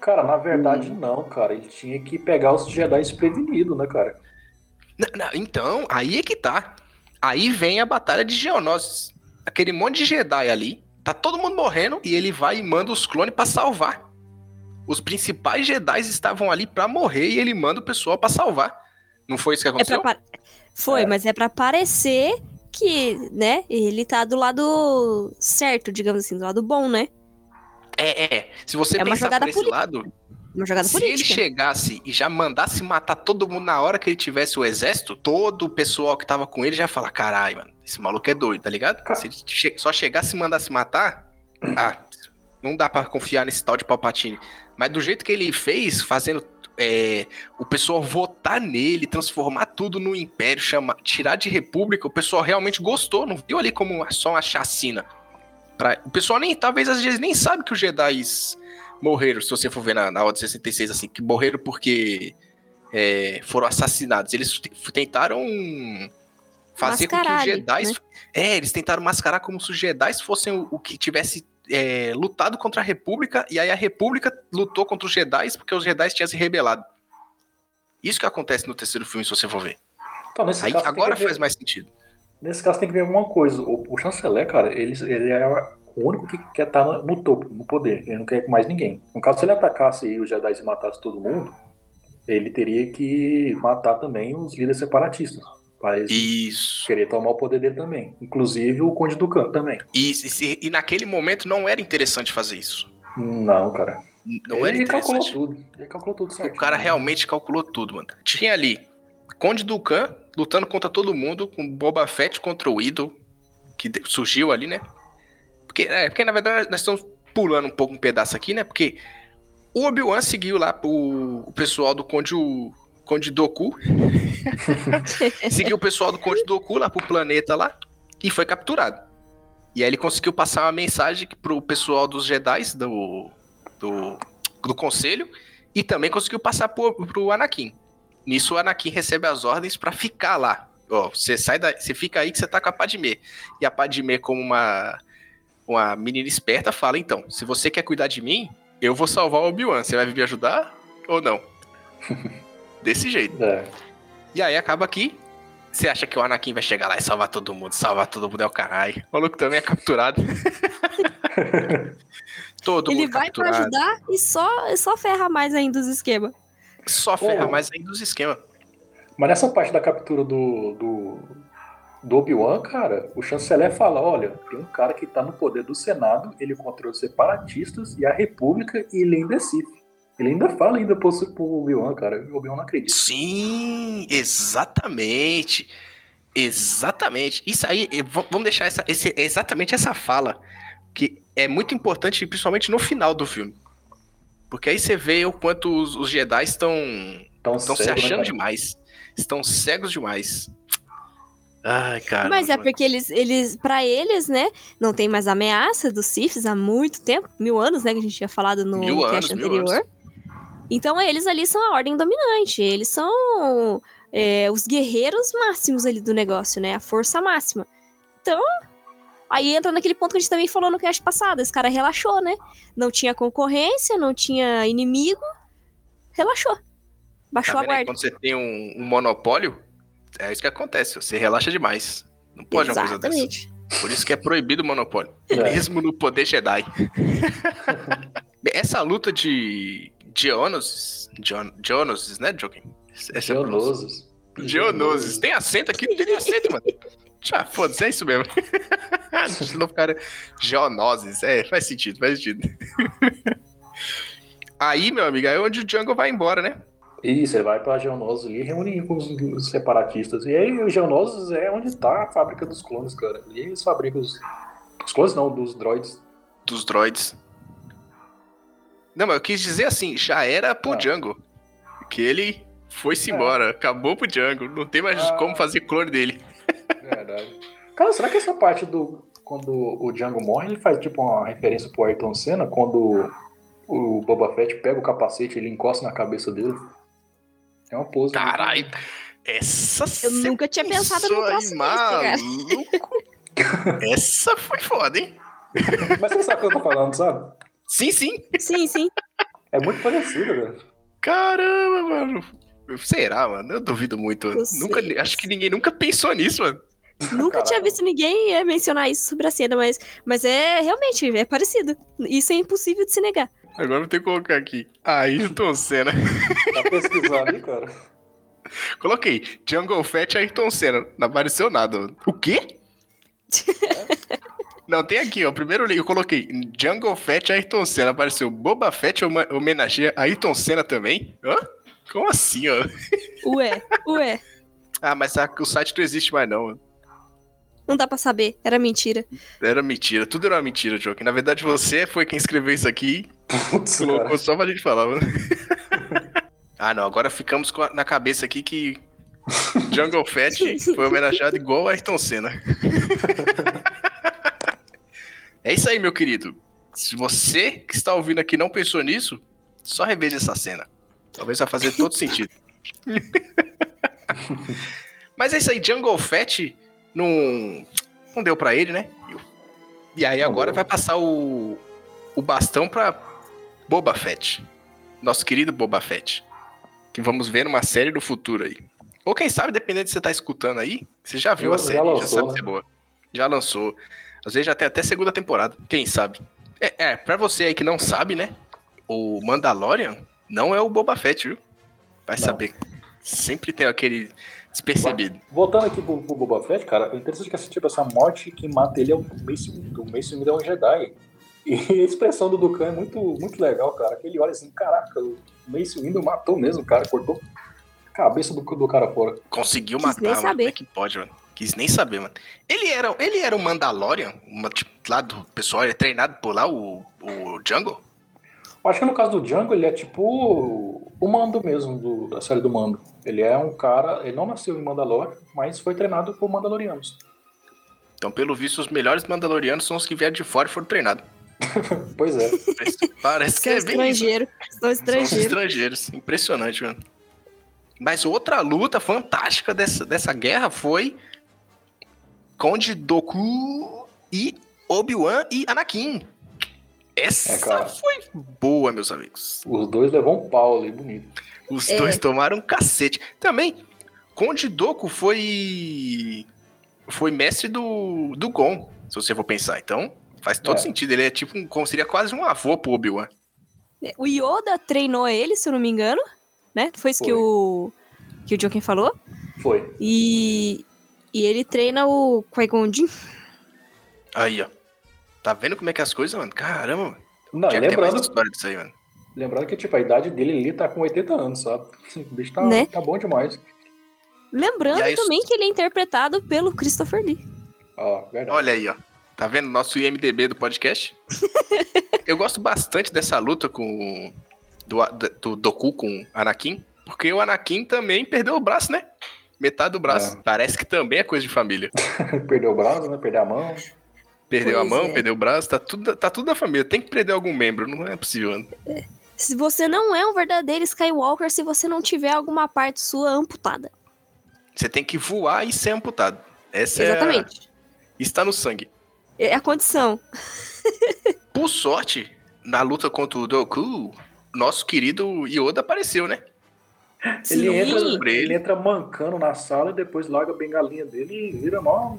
Cara, na verdade, não, cara. Ele tinha que pegar os Jedi desprevenidos, né, cara? Não, não, então, aí é que tá. Aí vem a batalha de Geonosis. Aquele monte de Jedi ali, tá todo mundo morrendo e ele vai e manda os clones pra salvar. Os principais Jedi estavam ali pra morrer e ele manda o pessoal pra salvar. Não foi isso que É pra aconteceu? Foi, É. mas é pra parecer que, né, ele tá do lado certo, digamos assim, do lado bom, né? É, é. Se você É pensar por esse política. lado, Uma jogada se ele política. chegasse e já mandasse matar todo mundo na hora que ele tivesse o exército, todo o pessoal que tava com ele já ia falar: caralho, mano, esse maluco é doido, tá ligado? Se ele che- só chegasse e mandasse matar, ah, não dá pra confiar nesse tal de Palpatine. Mas do jeito que ele fez, fazendo é, o pessoal votar nele, transformar tudo no império, chamar, tirar de república, o pessoal realmente gostou, não viu ali como só uma chacina. Pra- o pessoal nem, talvez às vezes nem sabe que os Jedi morreram, se você for ver na, na Ordem 66, assim, que morreram porque é, foram assassinados. Eles tentaram fazer com que os Mascarar Jedi. né? É, eles tentaram mascarar como se os Jedi fossem o, o que tivesse é, lutado contra a República, e aí a República lutou contra os Jedi porque os Jedi tinham se rebelado. Isso que acontece no terceiro filme, se você for ver. Então, nesse Aí, agora ver- faz mais sentido. Nesse caso tem que ver alguma coisa. O, o chanceler, cara, ele, ele é o único que quer estar no, no topo, no poder. Ele não quer mais ninguém. No caso, se ele atacasse aí os Jedi e matasse todo mundo, ele teria que matar também os líderes separatistas. Para eles Isso. querer tomar o poder dele também. Inclusive o Conde do também. E, e e naquele momento não era interessante fazer isso. Não, cara. Não era ele calculou interessante. tudo. Ele calculou tudo certo. O cara realmente calculou tudo, mano. Tinha ali Conde Dukan lutando contra todo mundo, com Boba Fett contra o Idol, que surgiu ali, né? Porque, é, porque na verdade nós estamos pulando um pouco um pedaço aqui, né? Porque o Obi-Wan seguiu lá o, o pessoal do Conde, Conde Doku. seguiu o pessoal do Conde Doku lá pro planeta lá e foi capturado. E aí ele conseguiu passar uma mensagem pro pessoal dos Jedi do, do, do conselho e também conseguiu passar pro, pro Anakin. Nisso o Anakin recebe as ordens pra ficar lá. Ó, você sai da, você fica aí que você tá com a Padmé. E a Padmé como uma uma menina esperta fala, então, se você quer cuidar de mim, eu vou salvar o Obi-Wan. Você vai vir me ajudar ou não? Desse jeito. É. E aí acaba aqui. Você acha que o Anakin vai chegar lá e salvar todo mundo? Salvar todo mundo é o caralho. O maluco também é capturado. todo Ele mundo vai pra capturado. ajudar e só, só ferra mais ainda os esquemas. Só ferra mais ainda os esquemas. Mas nessa parte da captura do, do, do Obi-Wan, cara, o chanceler fala: olha, tem um cara que tá no poder do Senado, ele controla os separatistas e a República e ele ainda é Sith. Ele ainda fala ainda pro, pro Obi-Wan, cara. O Obi-Wan não acredita. Sim, exatamente. Exatamente. Isso aí, eh, vamos deixar essa, esse- exatamente essa fala, que é muito importante, principalmente no final do filme. Porque aí você vê o quanto os, os Jedi estão estão se cego, né, achando cara? demais. Estão cegos demais. Ai, cara. Mas é porque eles, eles, pra eles, né, não tem mais ameaça dos Siths há muito tempo, mil anos, né, que a gente tinha falado no Mil cast anos, anterior. Então eles ali são a ordem dominante, eles são é, os guerreiros máximos ali do negócio, né, a força máxima. Então, aí entra naquele ponto que a gente também falou no cast passado, esse cara relaxou, né, não tinha concorrência, não tinha inimigo, relaxou, baixou Tá a guarda. quando você tem um, um monopólio, é isso que acontece. Você relaxa demais. Não pode uma coisa dessa. Exatamente. Por isso que é proibido o monopólio. É. Mesmo no poder Jedi. Essa luta de Geonosis. Geon- Geonosis, né, Joaquim? Essa é. Geonosis. Geonosis. Tem acento aqui? Não tem acento, mano. Já, foda-se, é isso mesmo. Se não ficar Geonosis. É, faz sentido, faz sentido. Aí, meu amigo, aí é onde o Django vai embora, né? Isso, ele vai pra Geonosis e reúne com os, separatistas. E aí, o Geonosis é onde tá a fábrica dos clones, cara. E eles fabricam os. Os clones não, dos droids. Dos droids. Não, mas eu quis dizer assim, já era pro Ah. Django. Que ele foi-se embora, acabou pro Django. Não tem mais Ah. como fazer clone dele. Verdade. Cara, será que essa parte do. Quando o Django morre, ele faz tipo uma referência pro Ayrton Senna, quando o Boba Fett pega o capacete ele encosta na cabeça dele? É uma pose. Caralho, essa Eu nunca tinha pensado no desse, cara. Essa foi foda, hein? Mas você sabe o que eu tô falando, sabe? Sim, sim. Sim, sim. É muito parecido, velho. Caramba, mano. Será, mano? Eu duvido muito. Eu Nunca, sei. acho que ninguém nunca pensou nisso, mano. Nunca Caraca. tinha visto ninguém é, mencionar isso sobre a cena, mas, mas é realmente, é parecido. Isso é impossível de se negar. Agora eu vou ter que colocar aqui. Ayrton Senna. Tá pesquisando aí, cara? Coloquei. Jungle Fett Ayrton Senna. Não apareceu nada. O quê? Não, tem aqui, ó. Primeiro link eu coloquei Jungle Fett Ayrton Senna. Apareceu Boba Fett homenageia Ayrton Senna também. Hã? Como assim, ó? Ué, ué. Ah, mas a- o site não existe mais, não. mano. Não dá pra saber. Era mentira. Era mentira. Tudo era uma mentira, Joaquim. Na verdade, você foi quem escreveu isso aqui Putz, Colocou cara. só pra gente falar, mano. ah, não. Agora ficamos com a- na cabeça aqui que Jungle Fett foi homenageado igual a Ayrton Senna. é isso aí, meu querido. Se você que está ouvindo aqui não pensou nisso, só reveja essa cena. Talvez vai fazer todo sentido. Mas é isso aí, Jungle Fett não, não deu pra ele, né? E aí agora vai passar o, o bastão pra Boba Fett. Nosso querido Boba Fett. Que vamos ver numa série do futuro aí. Ou quem sabe, dependendo de você tá escutando aí, você já viu Já- a já série, já, lançou, sabe né? se é boa. Já lançou. Às vezes já tem até segunda temporada, quem sabe. É, é, pra você aí que não sabe, né? O Mandalorian não é o Boba Fett, viu? Vai Não. saber. Sempre tem aquele despercebido. Voltando aqui pro, pro Boba Fett, cara, é interessante que essa, tipo, essa morte que mata ele é o Mace Windu. O Mace Windu é um Jedi. E a expressão do Dukan é muito, muito legal, cara. Que ele olha assim, caraca, o Mace Windu matou mesmo o cara, cortou a cabeça do, do cara fora. Conseguiu Quis matar, nem mano. Como é que pode, mano? Quis nem saber, mano. Ele era, ele era o Mandalorian, uma, tipo, lá do pessoal, ele é treinado por lá, o, o Jungle? Acho que no caso do Django, ele é tipo o mando mesmo, do- da série do mando. Ele é um cara, ele não nasceu em Mandalore, mas foi treinado por Mandalorianos. Então, pelo visto, os melhores Mandalorianos são os que vieram de fora e foram treinados. Pois é. Parece, que São é bem isso. estrangeiro. São São os estrangeiros. estrangeiros. Impressionante, mano. Mas outra luta fantástica dessa, dessa guerra foi Conde Doku e Obi-Wan e Anakin. Essa É, foi boa, meus amigos. Os dois levou um pau ali, bonito. Os É. dois tomaram um cacete. Também, Conde Doku foi foi mestre do, do Gon, se você for pensar. Então, faz todo É. sentido. Ele é tipo um, seria quase um avô pro Obi-Wan. O Yoda treinou ele, se eu não me engano, né? Foi isso que Foi. o que o Joaquim falou. Foi. E e ele treina o Qui-Gon. Aí, ó. Tá vendo como é que é as coisas, mano? Caramba, mano. Não, Tinha que lembrando, história disso aí, mano. lembrando que tipo, a idade dele ali tá com 80 anos, sabe? O bicho tá, Né? tá bom demais. Lembrando aí, também que ele é interpretado pelo Christopher Lee. Ó, verdade. Olha aí, ó. Tá vendo nosso IMDB do podcast? Eu gosto bastante dessa luta com do, do Doku com Anakin, porque o Anakin também perdeu o braço, né? Metade do braço. É. Parece que também é coisa de família. Perdeu o braço, né? Perdeu a mão. Perdeu a Pois mão, é. perdeu o braço, tá tudo, tá tudo da família. Tem que perder algum membro, não é possível. mano. Se você não é um verdadeiro Skywalker se você não tiver alguma parte sua amputada. Você tem que voar e ser amputado. Essa é a- Exatamente. está no sangue. É a condição. Por sorte, na luta contra o Doku, nosso querido Yoda apareceu, né? Ele entra, ele. entra mancando na sala e depois larga a bengalinha dele e vira mó.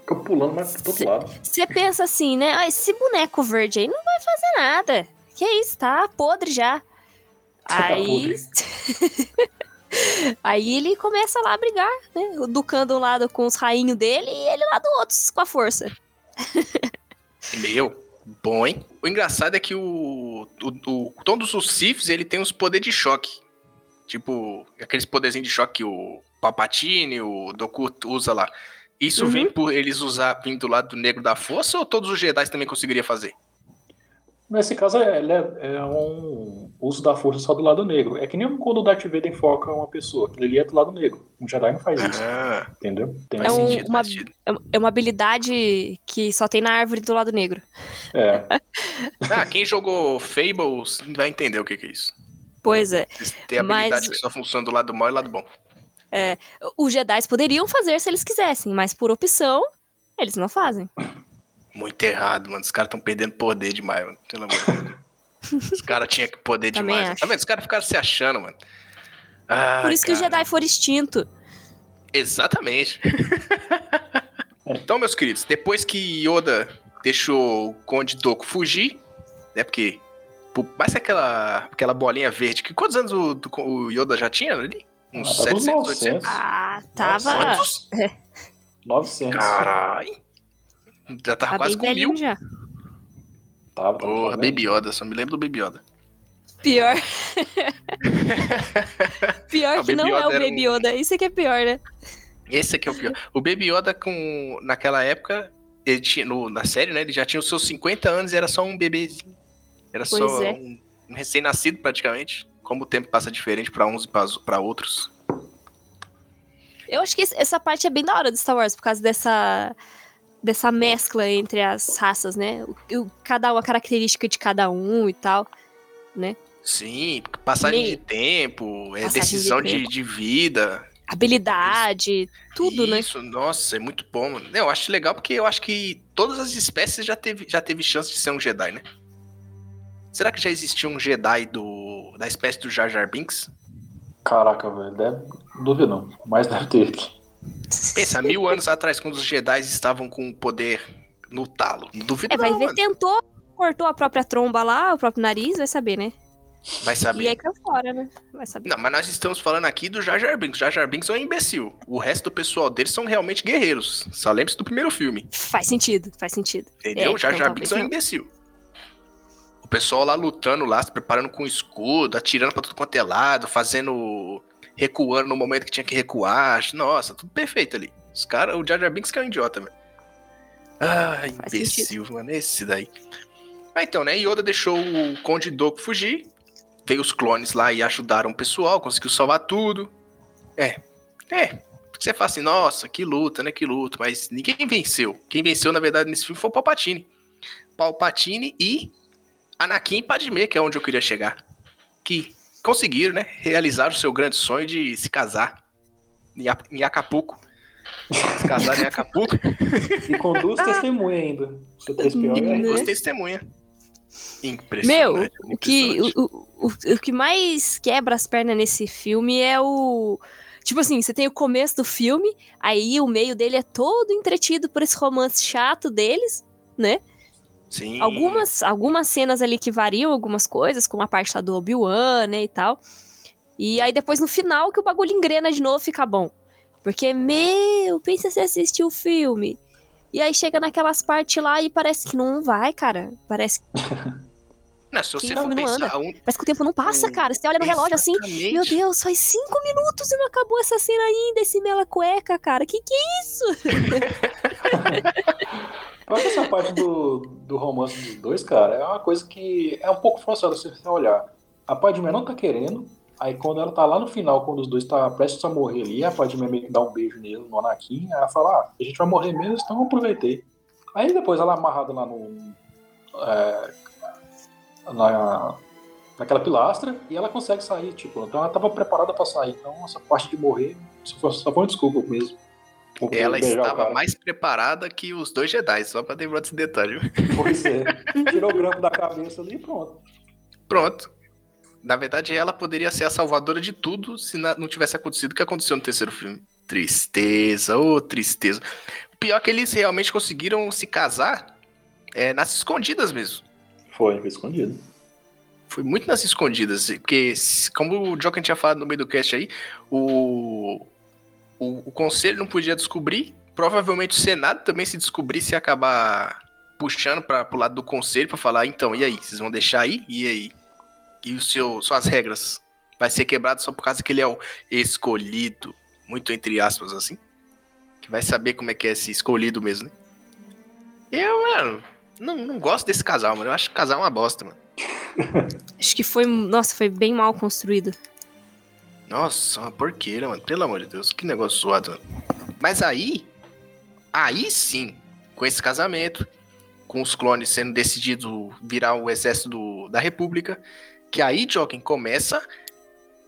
Fica pulando mais pro outro lado. Você pensa assim, né? Ah, esse boneco verde aí não vai fazer nada. Que isso, tá podre já. Tá Aí. aí ele começa lá a brigar, né? O Ducan do lado com os rainhos dele e ele lá do outro com a força. Meu, bom, hein? O engraçado é que o, o, o- todos os Siths, ele tem uns poderes de choque. Tipo, aqueles poderzinhos de choque que o Palpatine, o Doku usa lá. Isso Uhum. vem por eles usar vindo do lado do negro da força ou todos os Jedi também conseguiriam fazer? Nesse caso, é, ele é, é um uso da força só do lado negro. É que nem quando o Darth Vader enfoca uma pessoa. Aquilo ali é do lado negro. Um Jedi não faz isso, Ah, entendeu? Tem É um- sentido, uma- faz sentido. É- É uma habilidade que só tem na árvore do lado negro. É, Ah, quem jogou Fables vai entender o que, que é isso. Pois é. Tem habilidade Mas- que só funciona do lado mal e lado bom. Os Jedi poderiam fazer se eles quisessem, mas por opção, eles não fazem. Muito errado, mano. Os caras estão perdendo poder demais, mano. Pelo amor de Deus. Os caras tinham que poder Também demais. acho. Tá vendo? Os caras ficaram se achando, mano. Ai, por isso que os cara. Jedi foram extintos. Exatamente. então, meus queridos, depois que Yoda deixou o Conde Doku fugir, né? Porque mais aquela, aquela bolinha verde. Que quantos anos o, do- o Yoda já tinha ali? Uns Ah, tava uns 700, 900. 800? Ah, tava. Quantos? 900. Caralho. Já tava Tá quase com mil. já. Tava, tava Porra. Baby Yoda, só me lembro do Baby Yoda. Pior. pior Ah, que não é o Yoda Baby um- Yoda. Isso aqui é pior, né? Esse aqui é o pior. O Baby Yoda, com, naquela época, ele tinha, no- na série, né? Ele já tinha os seus 50 anos e era só um bebezinho. Era Pois só é. um, um recém-nascido, praticamente. Como o tempo passa diferente pra uns e pra- pra outros. Eu acho que essa parte é bem da hora do Star Wars, por causa dessa, dessa mescla entre as raças, né? O, o- cada uma característica de cada um e tal. Sim, passagem Meio- de tempo, é Passagem de decisão de, tempo. de vida. Habilidade, tudo, né? Isso, nossa, é muito bom, mano. Eu acho legal porque eu acho que todas as espécies já teve, já teve chance de ser um Jedi, né? Será que já existia um Jedi do, da espécie do Jar Jar Binks? Caraca, velho. Deve... Duvido não. Mas deve ter. Pensa, mil anos atrás, quando os Jedi estavam com o poder no talo. Não duvido É, vai não, ver, mano. tentou, cortou a própria tromba lá, o próprio nariz, vai saber, né? Vai saber. E aí caiu fora, né? Vai saber. Não, mas nós estamos falando aqui do Jar Jar Binks. Jar Jar Binks é um imbecil. O resto do pessoal deles são realmente guerreiros. Só lembre-se do primeiro filme. Faz sentido, faz sentido. Entendeu? É, o Jar então Jar Binks é um imbecil. O pessoal lá lutando lá, se preparando com escudo, atirando pra tudo quanto é lado, fazendo. Recuando no momento que tinha que recuar. Nossa, tudo perfeito ali. Os caras, o Jar Jar Binks que é um idiota, velho. Ah, imbecil, mano. Esse daí. Ah, então, né? Yoda deixou o Conde Doku fugir. Veio os clones lá e ajudaram o pessoal, conseguiu salvar tudo. É. É. Você fala assim, nossa, que luta, né? Que luta. Mas ninguém venceu. Quem venceu, na verdade, nesse filme foi o Palpatine. Palpatine e Anakin e Padmé, que é onde eu queria chegar. Que conseguiram, né? Realizar o seu grande sonho de se casar em Acapulco. Se casar em Acapulco. E com duas testemunhas ainda. Você tá espião, E com duas Né? testemunhas. Meu, Impressionante. o que, o, o, o que mais quebra as pernas nesse filme é o. Tipo assim, você tem o começo do filme, aí o meio dele é todo entretido por esse romance chato deles, né? Sim. Algumas, algumas cenas ali que variam algumas coisas, como a parte lá do Obi-Wan, né, e tal. E aí depois no final que o bagulho engrena de novo fica bom. Porque, meu, pensa se assistiu o filme. E aí chega naquelas partes lá e parece que não vai, cara. Parece, Não, se você que for não pensar, anda. un- parece que o tempo não passa, Hum, cara. Você olha no relógio assim, meu Deus, faz cinco minutos e não acabou essa cena ainda, esse mela cueca, cara. Que que é isso? Mas essa parte do, do romance dos dois, cara, é uma coisa que é um pouco forçada se você olhar. A Padmé não tá querendo, aí quando ela tá lá no final, quando os dois tá prestes a morrer ali, a Padmé meio que dá um beijo nele, no Anakin, ela fala, ah, a gente vai morrer mesmo, então eu aproveitei. Aí depois ela amarrada lá no... é, na, naquela pilastra, e ela consegue sair, tipo, então ela tava preparada pra sair, então essa parte de morrer só foi, só foi uma desculpa mesmo. Ela o estava mais preparada que os dois Jedi, só pra lembrar desse detalhe. Pois é. Tirou o grampo da cabeça ali e pronto. Pronto. Na verdade, ela poderia ser a salvadora de tudo se não tivesse acontecido o que aconteceu no terceiro filme. Tristeza, ô tristeza. O pior é que eles realmente conseguiram se casar é, nas escondidas mesmo. Foi, foi escondido. Foi muito nas escondidas, porque, como o Joker tinha falado no meio do cast aí, o, o, o conselho não podia descobrir, provavelmente o Senado também se descobrisse ia acabar puxando para pro lado do conselho para falar, então, e aí, vocês vão deixar aí? E aí? E o seu, suas regras? Vai ser quebrado só por causa que ele é o escolhido, muito entre aspas assim, que vai saber como é que é esse escolhido mesmo, né? Eu, mano, não, não gosto desse casal, mano. Eu acho que o casal é uma bosta, mano. Acho que foi, nossa, foi bem mal construído. Nossa, uma porqueira, mano. Pelo amor de Deus, que negócio zoado. Mano. Mas aí, aí sim, com esse casamento, com os clones sendo decidido virar o exército do- da República, que aí, Joking, começa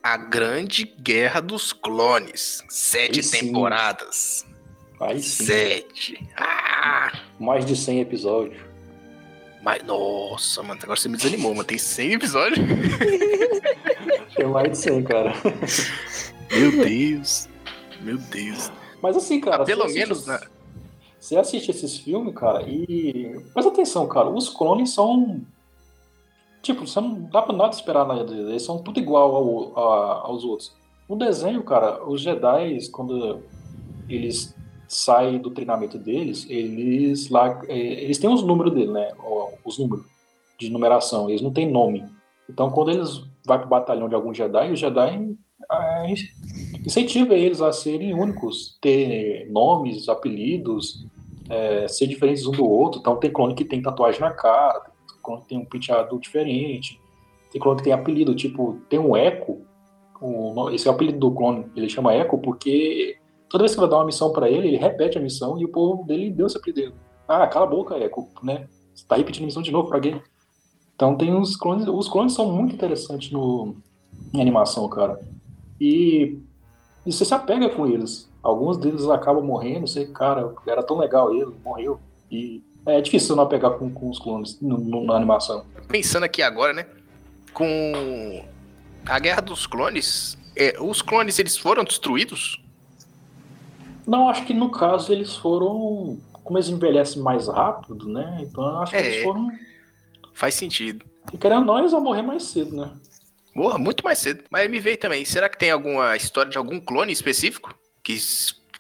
a grande guerra dos clones. Sete Aí sim. temporadas. Aí sim. Sete. Ah! Mais de 100 episódios. Mas, nossa, mano, agora você me desanimou, mano. Tem 100 episódios? Tem mais de 100, cara. Meu Deus. Meu Deus. Mas assim, cara. Ah, pelo você menos, assiste- né? Você assiste esses filmes, cara, e. Presta atenção, cara. Os clones são. Tipo, você não dá pra nada esperar nada deles. Eles são tudo igual ao- a- aos outros. No desenho, cara, os Jedi, quando eles saem do treinamento deles, eles lá. eh, Eles têm os números dele, né? Os números de numeração. Eles não têm nome. Então, quando eles vão pro batalhão de algum Jedi, os Jedi eh, incentiva eles a serem únicos, ter nomes, apelidos, eh, ser diferentes um do outro. Então, tem clone que tem tatuagem na cara, tem clone que tem um penteado diferente, tem clone que tem apelido, tipo, tem um o no- esse é o apelido do clone, ele chama Echo porque toda vez que vai dar uma missão pra ele, ele repete a missão e o povo dele deu esse apelido. Ah, cala a boca, Echo, né? Você tá repetindo a missão de novo pra quê? Então tem os clones, os clones são muito interessantes no, em animação, cara. E, e você se apega com eles. Alguns deles acabam morrendo, você, cara, era tão legal ele, morreu. E é difícil não apegar com, com os clones no- no- na animação. Pensando aqui agora, né? Com a Guerra dos Clones, é, os clones eles foram destruídos? Não, acho que no caso eles foram. Como eles envelhecem mais rápido, né? Então eu acho que É. eles foram. Faz sentido. E querendo eles vão morrer mais cedo, né? Morra muito mais cedo. Mas me veio também. Será que tem alguma história de algum clone específico que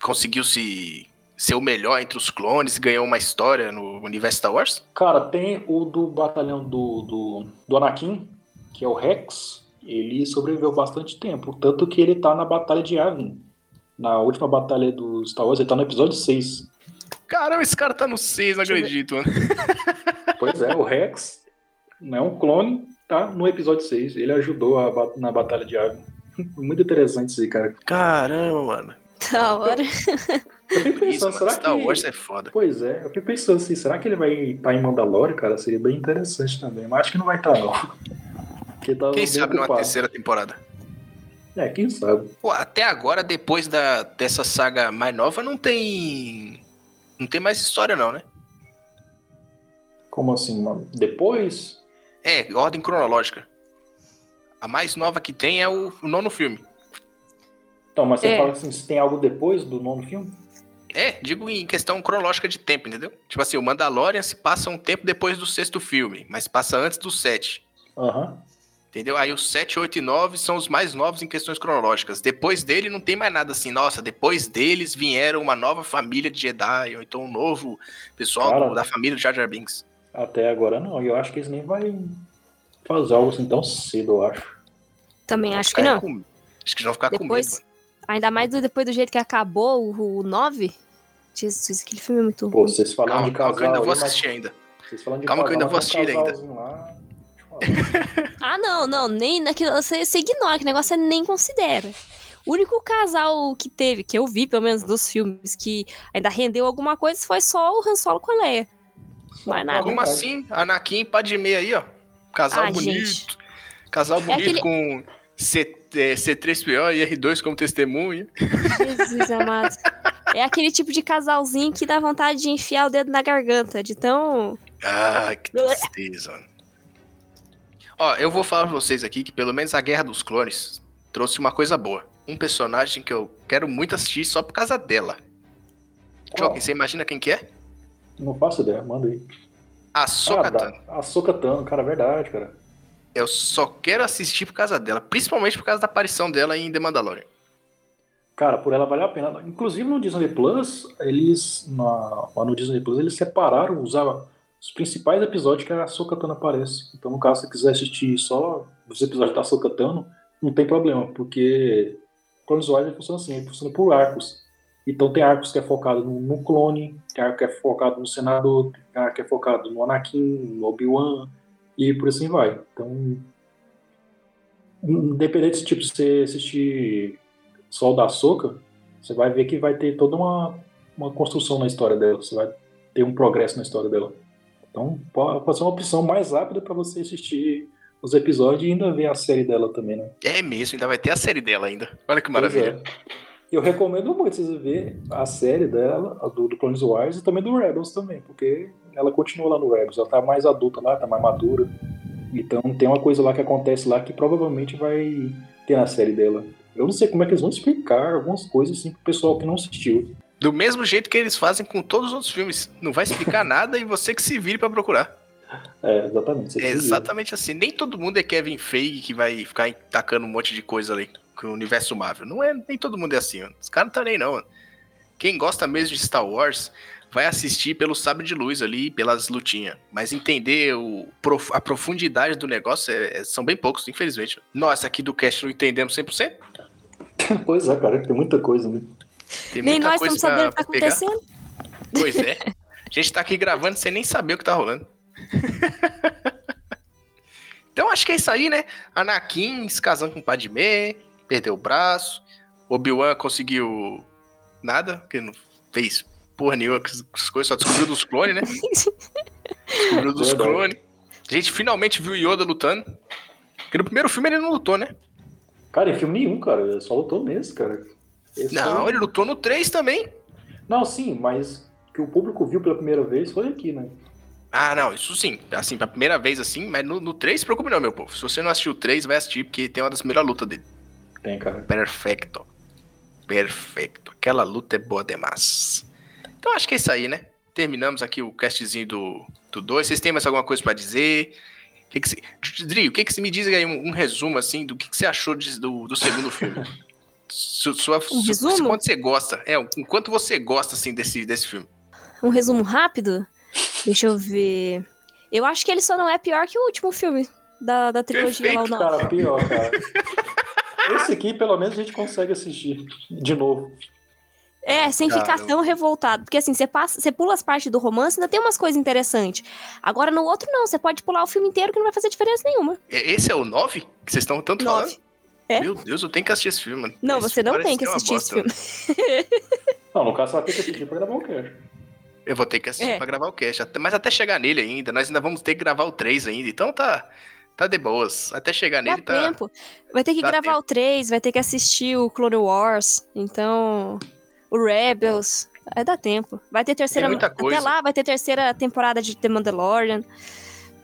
conseguiu se ser o melhor entre os clones e ganhou uma história no universo Star Wars? Cara, tem o do batalhão do, do, do Anakin, que é o Rex. Ele sobreviveu bastante tempo. Tanto que ele tá na Batalha de Yavin. Na última batalha do Star Wars, ele tá no episódio 6. Caramba, esse cara tá no 6, não acredito, mano. Pois é, o Rex não é um clone, tá no episódio 6. Ele ajudou a na Batalha de Yavin. Muito interessante isso aí, cara. Caramba, mano. Da hora. Eu fico pensando, será Star que... Wars é foda. Pois é, eu fico pensando assim, será que ele vai estar em Mandalore, cara? Seria bem interessante também, mas acho que não vai estar, não. Porque tá Quem sabe numa ocupado. terceira temporada? É, quem sabe. Pô, até agora, depois da, dessa saga mais nova, não tem. Não tem mais história, não, né? Como assim, mano? Depois? É, ordem cronológica. A mais nova que tem é o, o nono filme. Então, mas você É. fala assim, se tem algo depois do nono filme? É, digo em questão cronológica de tempo, entendeu? Tipo assim, o Mandalorian se passa um tempo depois do sexto filme, mas passa antes do sete. Aham. Entendeu? Aí os 7, 8 e 9 são os mais novos em questões cronológicas. Depois dele não tem mais nada assim, nossa, depois deles vieram uma nova família de Jedi, ou então um novo pessoal Cara. do- da família do Jar Jar Binks. Até agora não. E eu acho que eles nem vão fazer algo assim tão cedo, eu acho. Também acho que não. com- Acho que eles vão ficar com medo. Depois, mano. ainda mais do- depois do jeito que acabou o, o 9. Jesus, aquele filme é muito Pô, ruim. vocês falando Calma, de calma casal. que eu ainda vou assistir ainda. Vocês falando de Calma que eu casal, ainda vou um assistir ainda. Lá. Ah, não, não, nem naquilo. Você, você ignora, que negócio você nem considera. O único casal que teve, que eu vi, pelo menos dos filmes, que ainda rendeu alguma coisa, foi só o Han Solo com a Leia. Mais nada. Como assim? Anakin e Padmé aí, ó. Casal Ah, bonito. gente. Casal bonito aquele- com C, é, C3PO e R2 como testemunha. Jesus amado. É aquele tipo de casalzinho que dá vontade de enfiar o dedo na garganta, de tão. Ah, que tristeza. Ó, eu vou falar pra vocês aqui que pelo menos a Guerra dos Clones trouxe uma coisa boa. Um personagem que eu quero muito assistir só por causa dela. Joaquim, você imagina quem que é? Não faço ideia, manda aí. A Ah, Sokatan. dá. A Sokatano, cara, verdade, cara. Eu só quero assistir por causa dela, principalmente por causa da aparição dela em The Mandalorian. Cara, por ela vale a pena. Inclusive no Disney Plus, eles. Na, lá no Disney Plus, eles separaram os, os principais episódios que a Sokatano aparece. Então, no caso, se quiser assistir só os episódios da Sokatano, não tem problema, porque Clone Wars funciona assim, ele funciona por arcos. Então tem arcos que é focado no, no clone, tem arco que é focado no senador, tem arco que é focado no Anakin, no Obi-Wan, e por assim vai. Então, independente se tipo, você assistir o da Soca, você vai ver que vai ter toda uma, uma construção na história dela, você vai ter um progresso na história dela. Então pode, ser uma opção mais rápida para você assistir os episódios e ainda ver a série dela também, né? É mesmo, ainda vai ter a série dela ainda. Olha que Pois maravilha. é. Eu recomendo muito vocês verem a série dela, a do, do Clones Wars e também do Rebels também, porque ela continua lá no Rebels, ela tá mais adulta lá, tá mais madura. Então tem uma coisa lá que acontece lá que provavelmente vai ter na série dela. Eu não sei como é que eles vão explicar algumas coisas assim pro pessoal que não assistiu. Do mesmo jeito que eles fazem com todos os outros filmes. Não vai explicar nada e você que se vire pra procurar. É, exatamente. É exatamente assim. Nem todo mundo é Kevin Feige que vai ficar tacando um monte de coisa ali com o universo Marvel. Não é, nem todo mundo é assim, mano. Os caras não tá nem não, mano. Quem gosta mesmo de Star Wars vai assistir pelo sabre de luz ali, pelas lutinhas. Mas entender o, a profundidade do negócio é- é- são bem poucos, infelizmente. Nós aqui do cast não entendemos 100%. Pois é, cara, tem muita coisa, né? Tem Nem nós estamos sabendo o que tá pegar. acontecendo. Pois é. A gente tá aqui gravando sem nem saber o que tá rolando. então acho que é isso aí, né? Anakin se casando com Padmé, perdeu o braço. Obi-Wan conseguiu nada, porque não fez porra nenhuma com as coisas, só descobriu dos clones, né? Descobriu dos clones. A gente finalmente viu Yoda lutando. Porque no primeiro filme ele não lutou, né? Cara, em filme nenhum, cara. Ele só lutou nesse, cara. Esse Não, foi- ele lutou no 3 também. Não, sim, mas que o público viu pela primeira vez foi aqui, né? Ah, não, isso sim. Assim, pra primeira vez assim, mas no, no 3, se preocupe não, meu povo. Se você não assistiu o 3, vai assistir, porque tem uma das melhores lutas dele. Tem, cara. Perfeito. Perfeito. Aquela luta é boa demais. Então acho que é isso aí, né? Terminamos aqui o castzinho do, do 2. Vocês têm mais alguma coisa pra dizer? Que que cê- Dri, o que, que você me diz aí, um, um resumo assim, do que, que você achou de- do, do segundo filme? Su- Sua, Um su- resumo? Quanto você gosta? É, o quanto você gosta, assim, desse, desse filme? Um resumo rápido? Deixa eu ver. Eu acho que ele só não é pior que o último filme da, da trilogia lá, Perfeito, nove. Cara, pior, cara. Esse aqui, pelo menos, a gente consegue assistir de novo. É, sem ficar Cara, tão revoltado. Porque assim, você passa, você pula as partes do romance, ainda tem umas coisas interessantes. Agora no outro, não. Você pode pular o filme inteiro que não vai fazer diferença nenhuma. E- Esse é o 9 que vocês estão tanto Nove. falando? É. Meu Deus, eu tenho que assistir esse filme, mano. Não, Esse você não tem que assistir esse filme. Não, no caso, só tem que assistir pra gravar o cast. Eu vou ter que assistir É. pra gravar o cast. Até- Mas até chegar nele ainda, nós ainda vamos ter que gravar o 3 ainda. Então tá, tá de boas. Até chegar Dá nele tá. tempo. Vai ter que dá gravar o 3, vai ter que assistir o Clone Wars. Então, o Rebels. Vai dar tempo. Vai ter terceira. muita coisa. Até lá vai ter terceira temporada de The Mandalorian.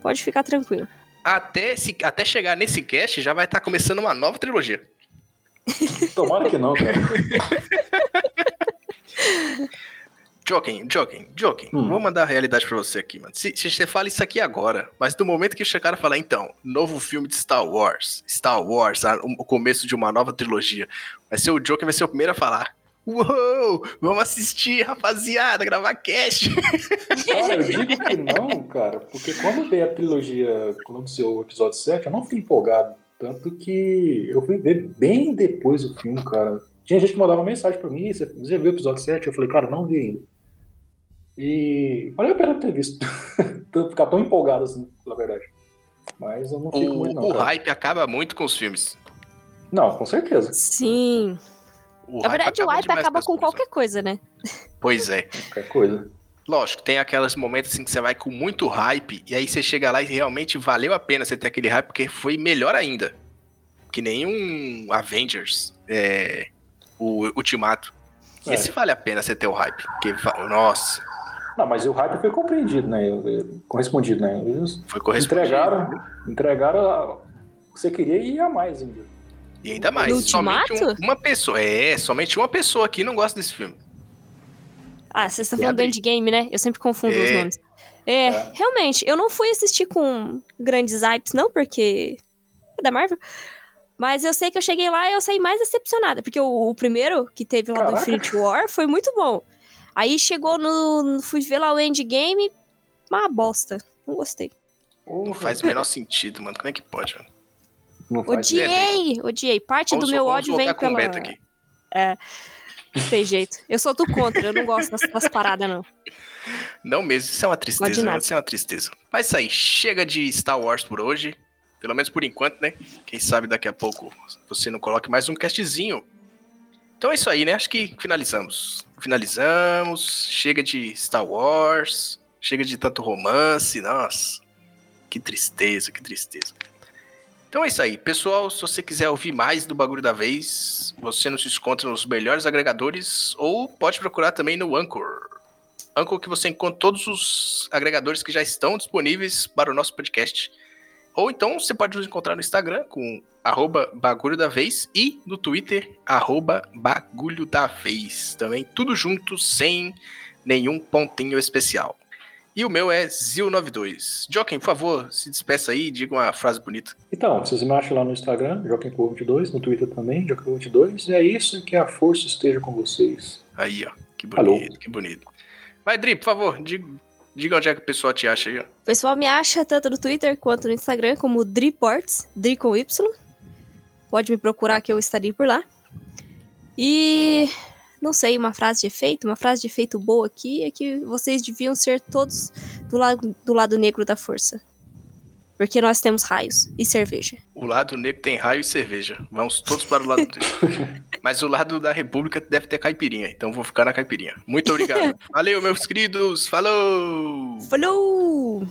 Pode ficar tranquilo. Até, se, até chegar nesse cast já vai estar começando uma nova trilogia. Tomara que não, cara. Joking, joking, joking. Hum. Vou mandar a realidade pra você aqui, mano. Se, se você fala isso aqui agora, mas do momento que o cara falar, então, novo filme de Star Wars, Star Wars, a- o começo de uma nova trilogia, vai ser o Joker, vai ser o primeiro a falar. Uou, vamos assistir, rapaziada, gravar cast. Cara, eu digo que não, cara, porque quando veio a trilogia, quando anunciou o episódio 7, eu não fiquei empolgado. Tanto que eu fui ver bem depois o filme, cara. Tinha gente que mandava mensagem pra mim, você viu o episódio 7? Eu falei, cara, não vi ainda. E valeu a pena ter visto. Ficar tão empolgado assim, pela verdade. Mas eu não fico muito, O, não. o cara. hype acaba muito com os filmes. Não, com certeza. Sim. O Na verdade, o hype acaba com qualquer coisa, né? Pois é. Qualquer coisa. Lógico, tem aqueles momentos assim que você vai com muito hype, e aí você chega lá e realmente valeu a pena você ter aquele hype, porque foi melhor ainda. Que nenhum Avengers, é, o Ultimato. É. Esse vale a pena você ter o hype. Porque, nossa, Não, mas o hype foi compreendido, né? Correspondido, né? Eles foi correspondido. entregaram, entregaram o que você queria e a mais ainda. E ainda mais, No somente um- uma pessoa. É, somente uma pessoa aqui não gosta desse filme. Ah, vocês estão falando do. Endgame, né? Eu sempre confundo os É. nomes. É, É. realmente, eu não fui assistir com grandes hypes, não, porque é da Marvel. Mas eu sei que eu cheguei lá e eu saí mais decepcionada, porque o, o primeiro que teve lá do Caraca. Infinity War foi muito bom. Aí chegou no. Fui ver lá o Endgame, uma bosta. Não gostei. Não faz o menor sentido, mano. Como é que pode, mano? Não Odiei! Odiei. Parte Vamos- do meu ódio vem pela. Aqui. Não tem jeito. Eu sou do contra, eu não gosto das, das paradas, não. Não mesmo, isso é uma tristeza, né? isso é uma tristeza. Mas isso aí, chega de Star Wars por hoje. Pelo menos por enquanto, né? Quem sabe daqui a pouco você não coloque mais um castzinho. Então é isso aí, né? Acho que finalizamos. Finalizamos. Chega de Star Wars. Chega de tanto romance. Nossa. Que tristeza, que tristeza. Então é isso aí. Pessoal, se você quiser ouvir mais do Bagulho da Vez, você nos encontra nos melhores agregadores ou pode procurar também no Anchor. Anchor que você encontra todos os agregadores que já estão disponíveis para o nosso podcast. Ou então você pode nos encontrar no Instagram com arroba bagulho da vez e no Twitter, arroba bagulho da vez. Também tudo junto, sem nenhum pontinho especial. E o meu é Zil92. Joaquim, por favor, se despeça aí e diga uma frase bonita. Então, vocês me acham lá no Instagram, Joaquim22, no Twitter também, Joaquim22. E é isso que a força esteja com vocês. Aí, ó. Que Alô. bonito, que bonito. Vai, Dri, por favor, diga, diga onde é que o pessoal te acha aí, ó. O pessoal me acha tanto no Twitter quanto no Instagram como Driports, Dri com Y. Pode me procurar que eu estarei por lá. E não sei, uma frase de efeito, uma frase de efeito boa aqui é que vocês deviam ser todos do lado, do lado negro da força. Porque nós temos raios e cerveja. O lado negro tem raio e cerveja. Vamos todos para o lado negro. Mas o lado da República deve ter caipirinha, então vou ficar na caipirinha. Muito obrigado. Valeu, meus queridos. Falou! Falou!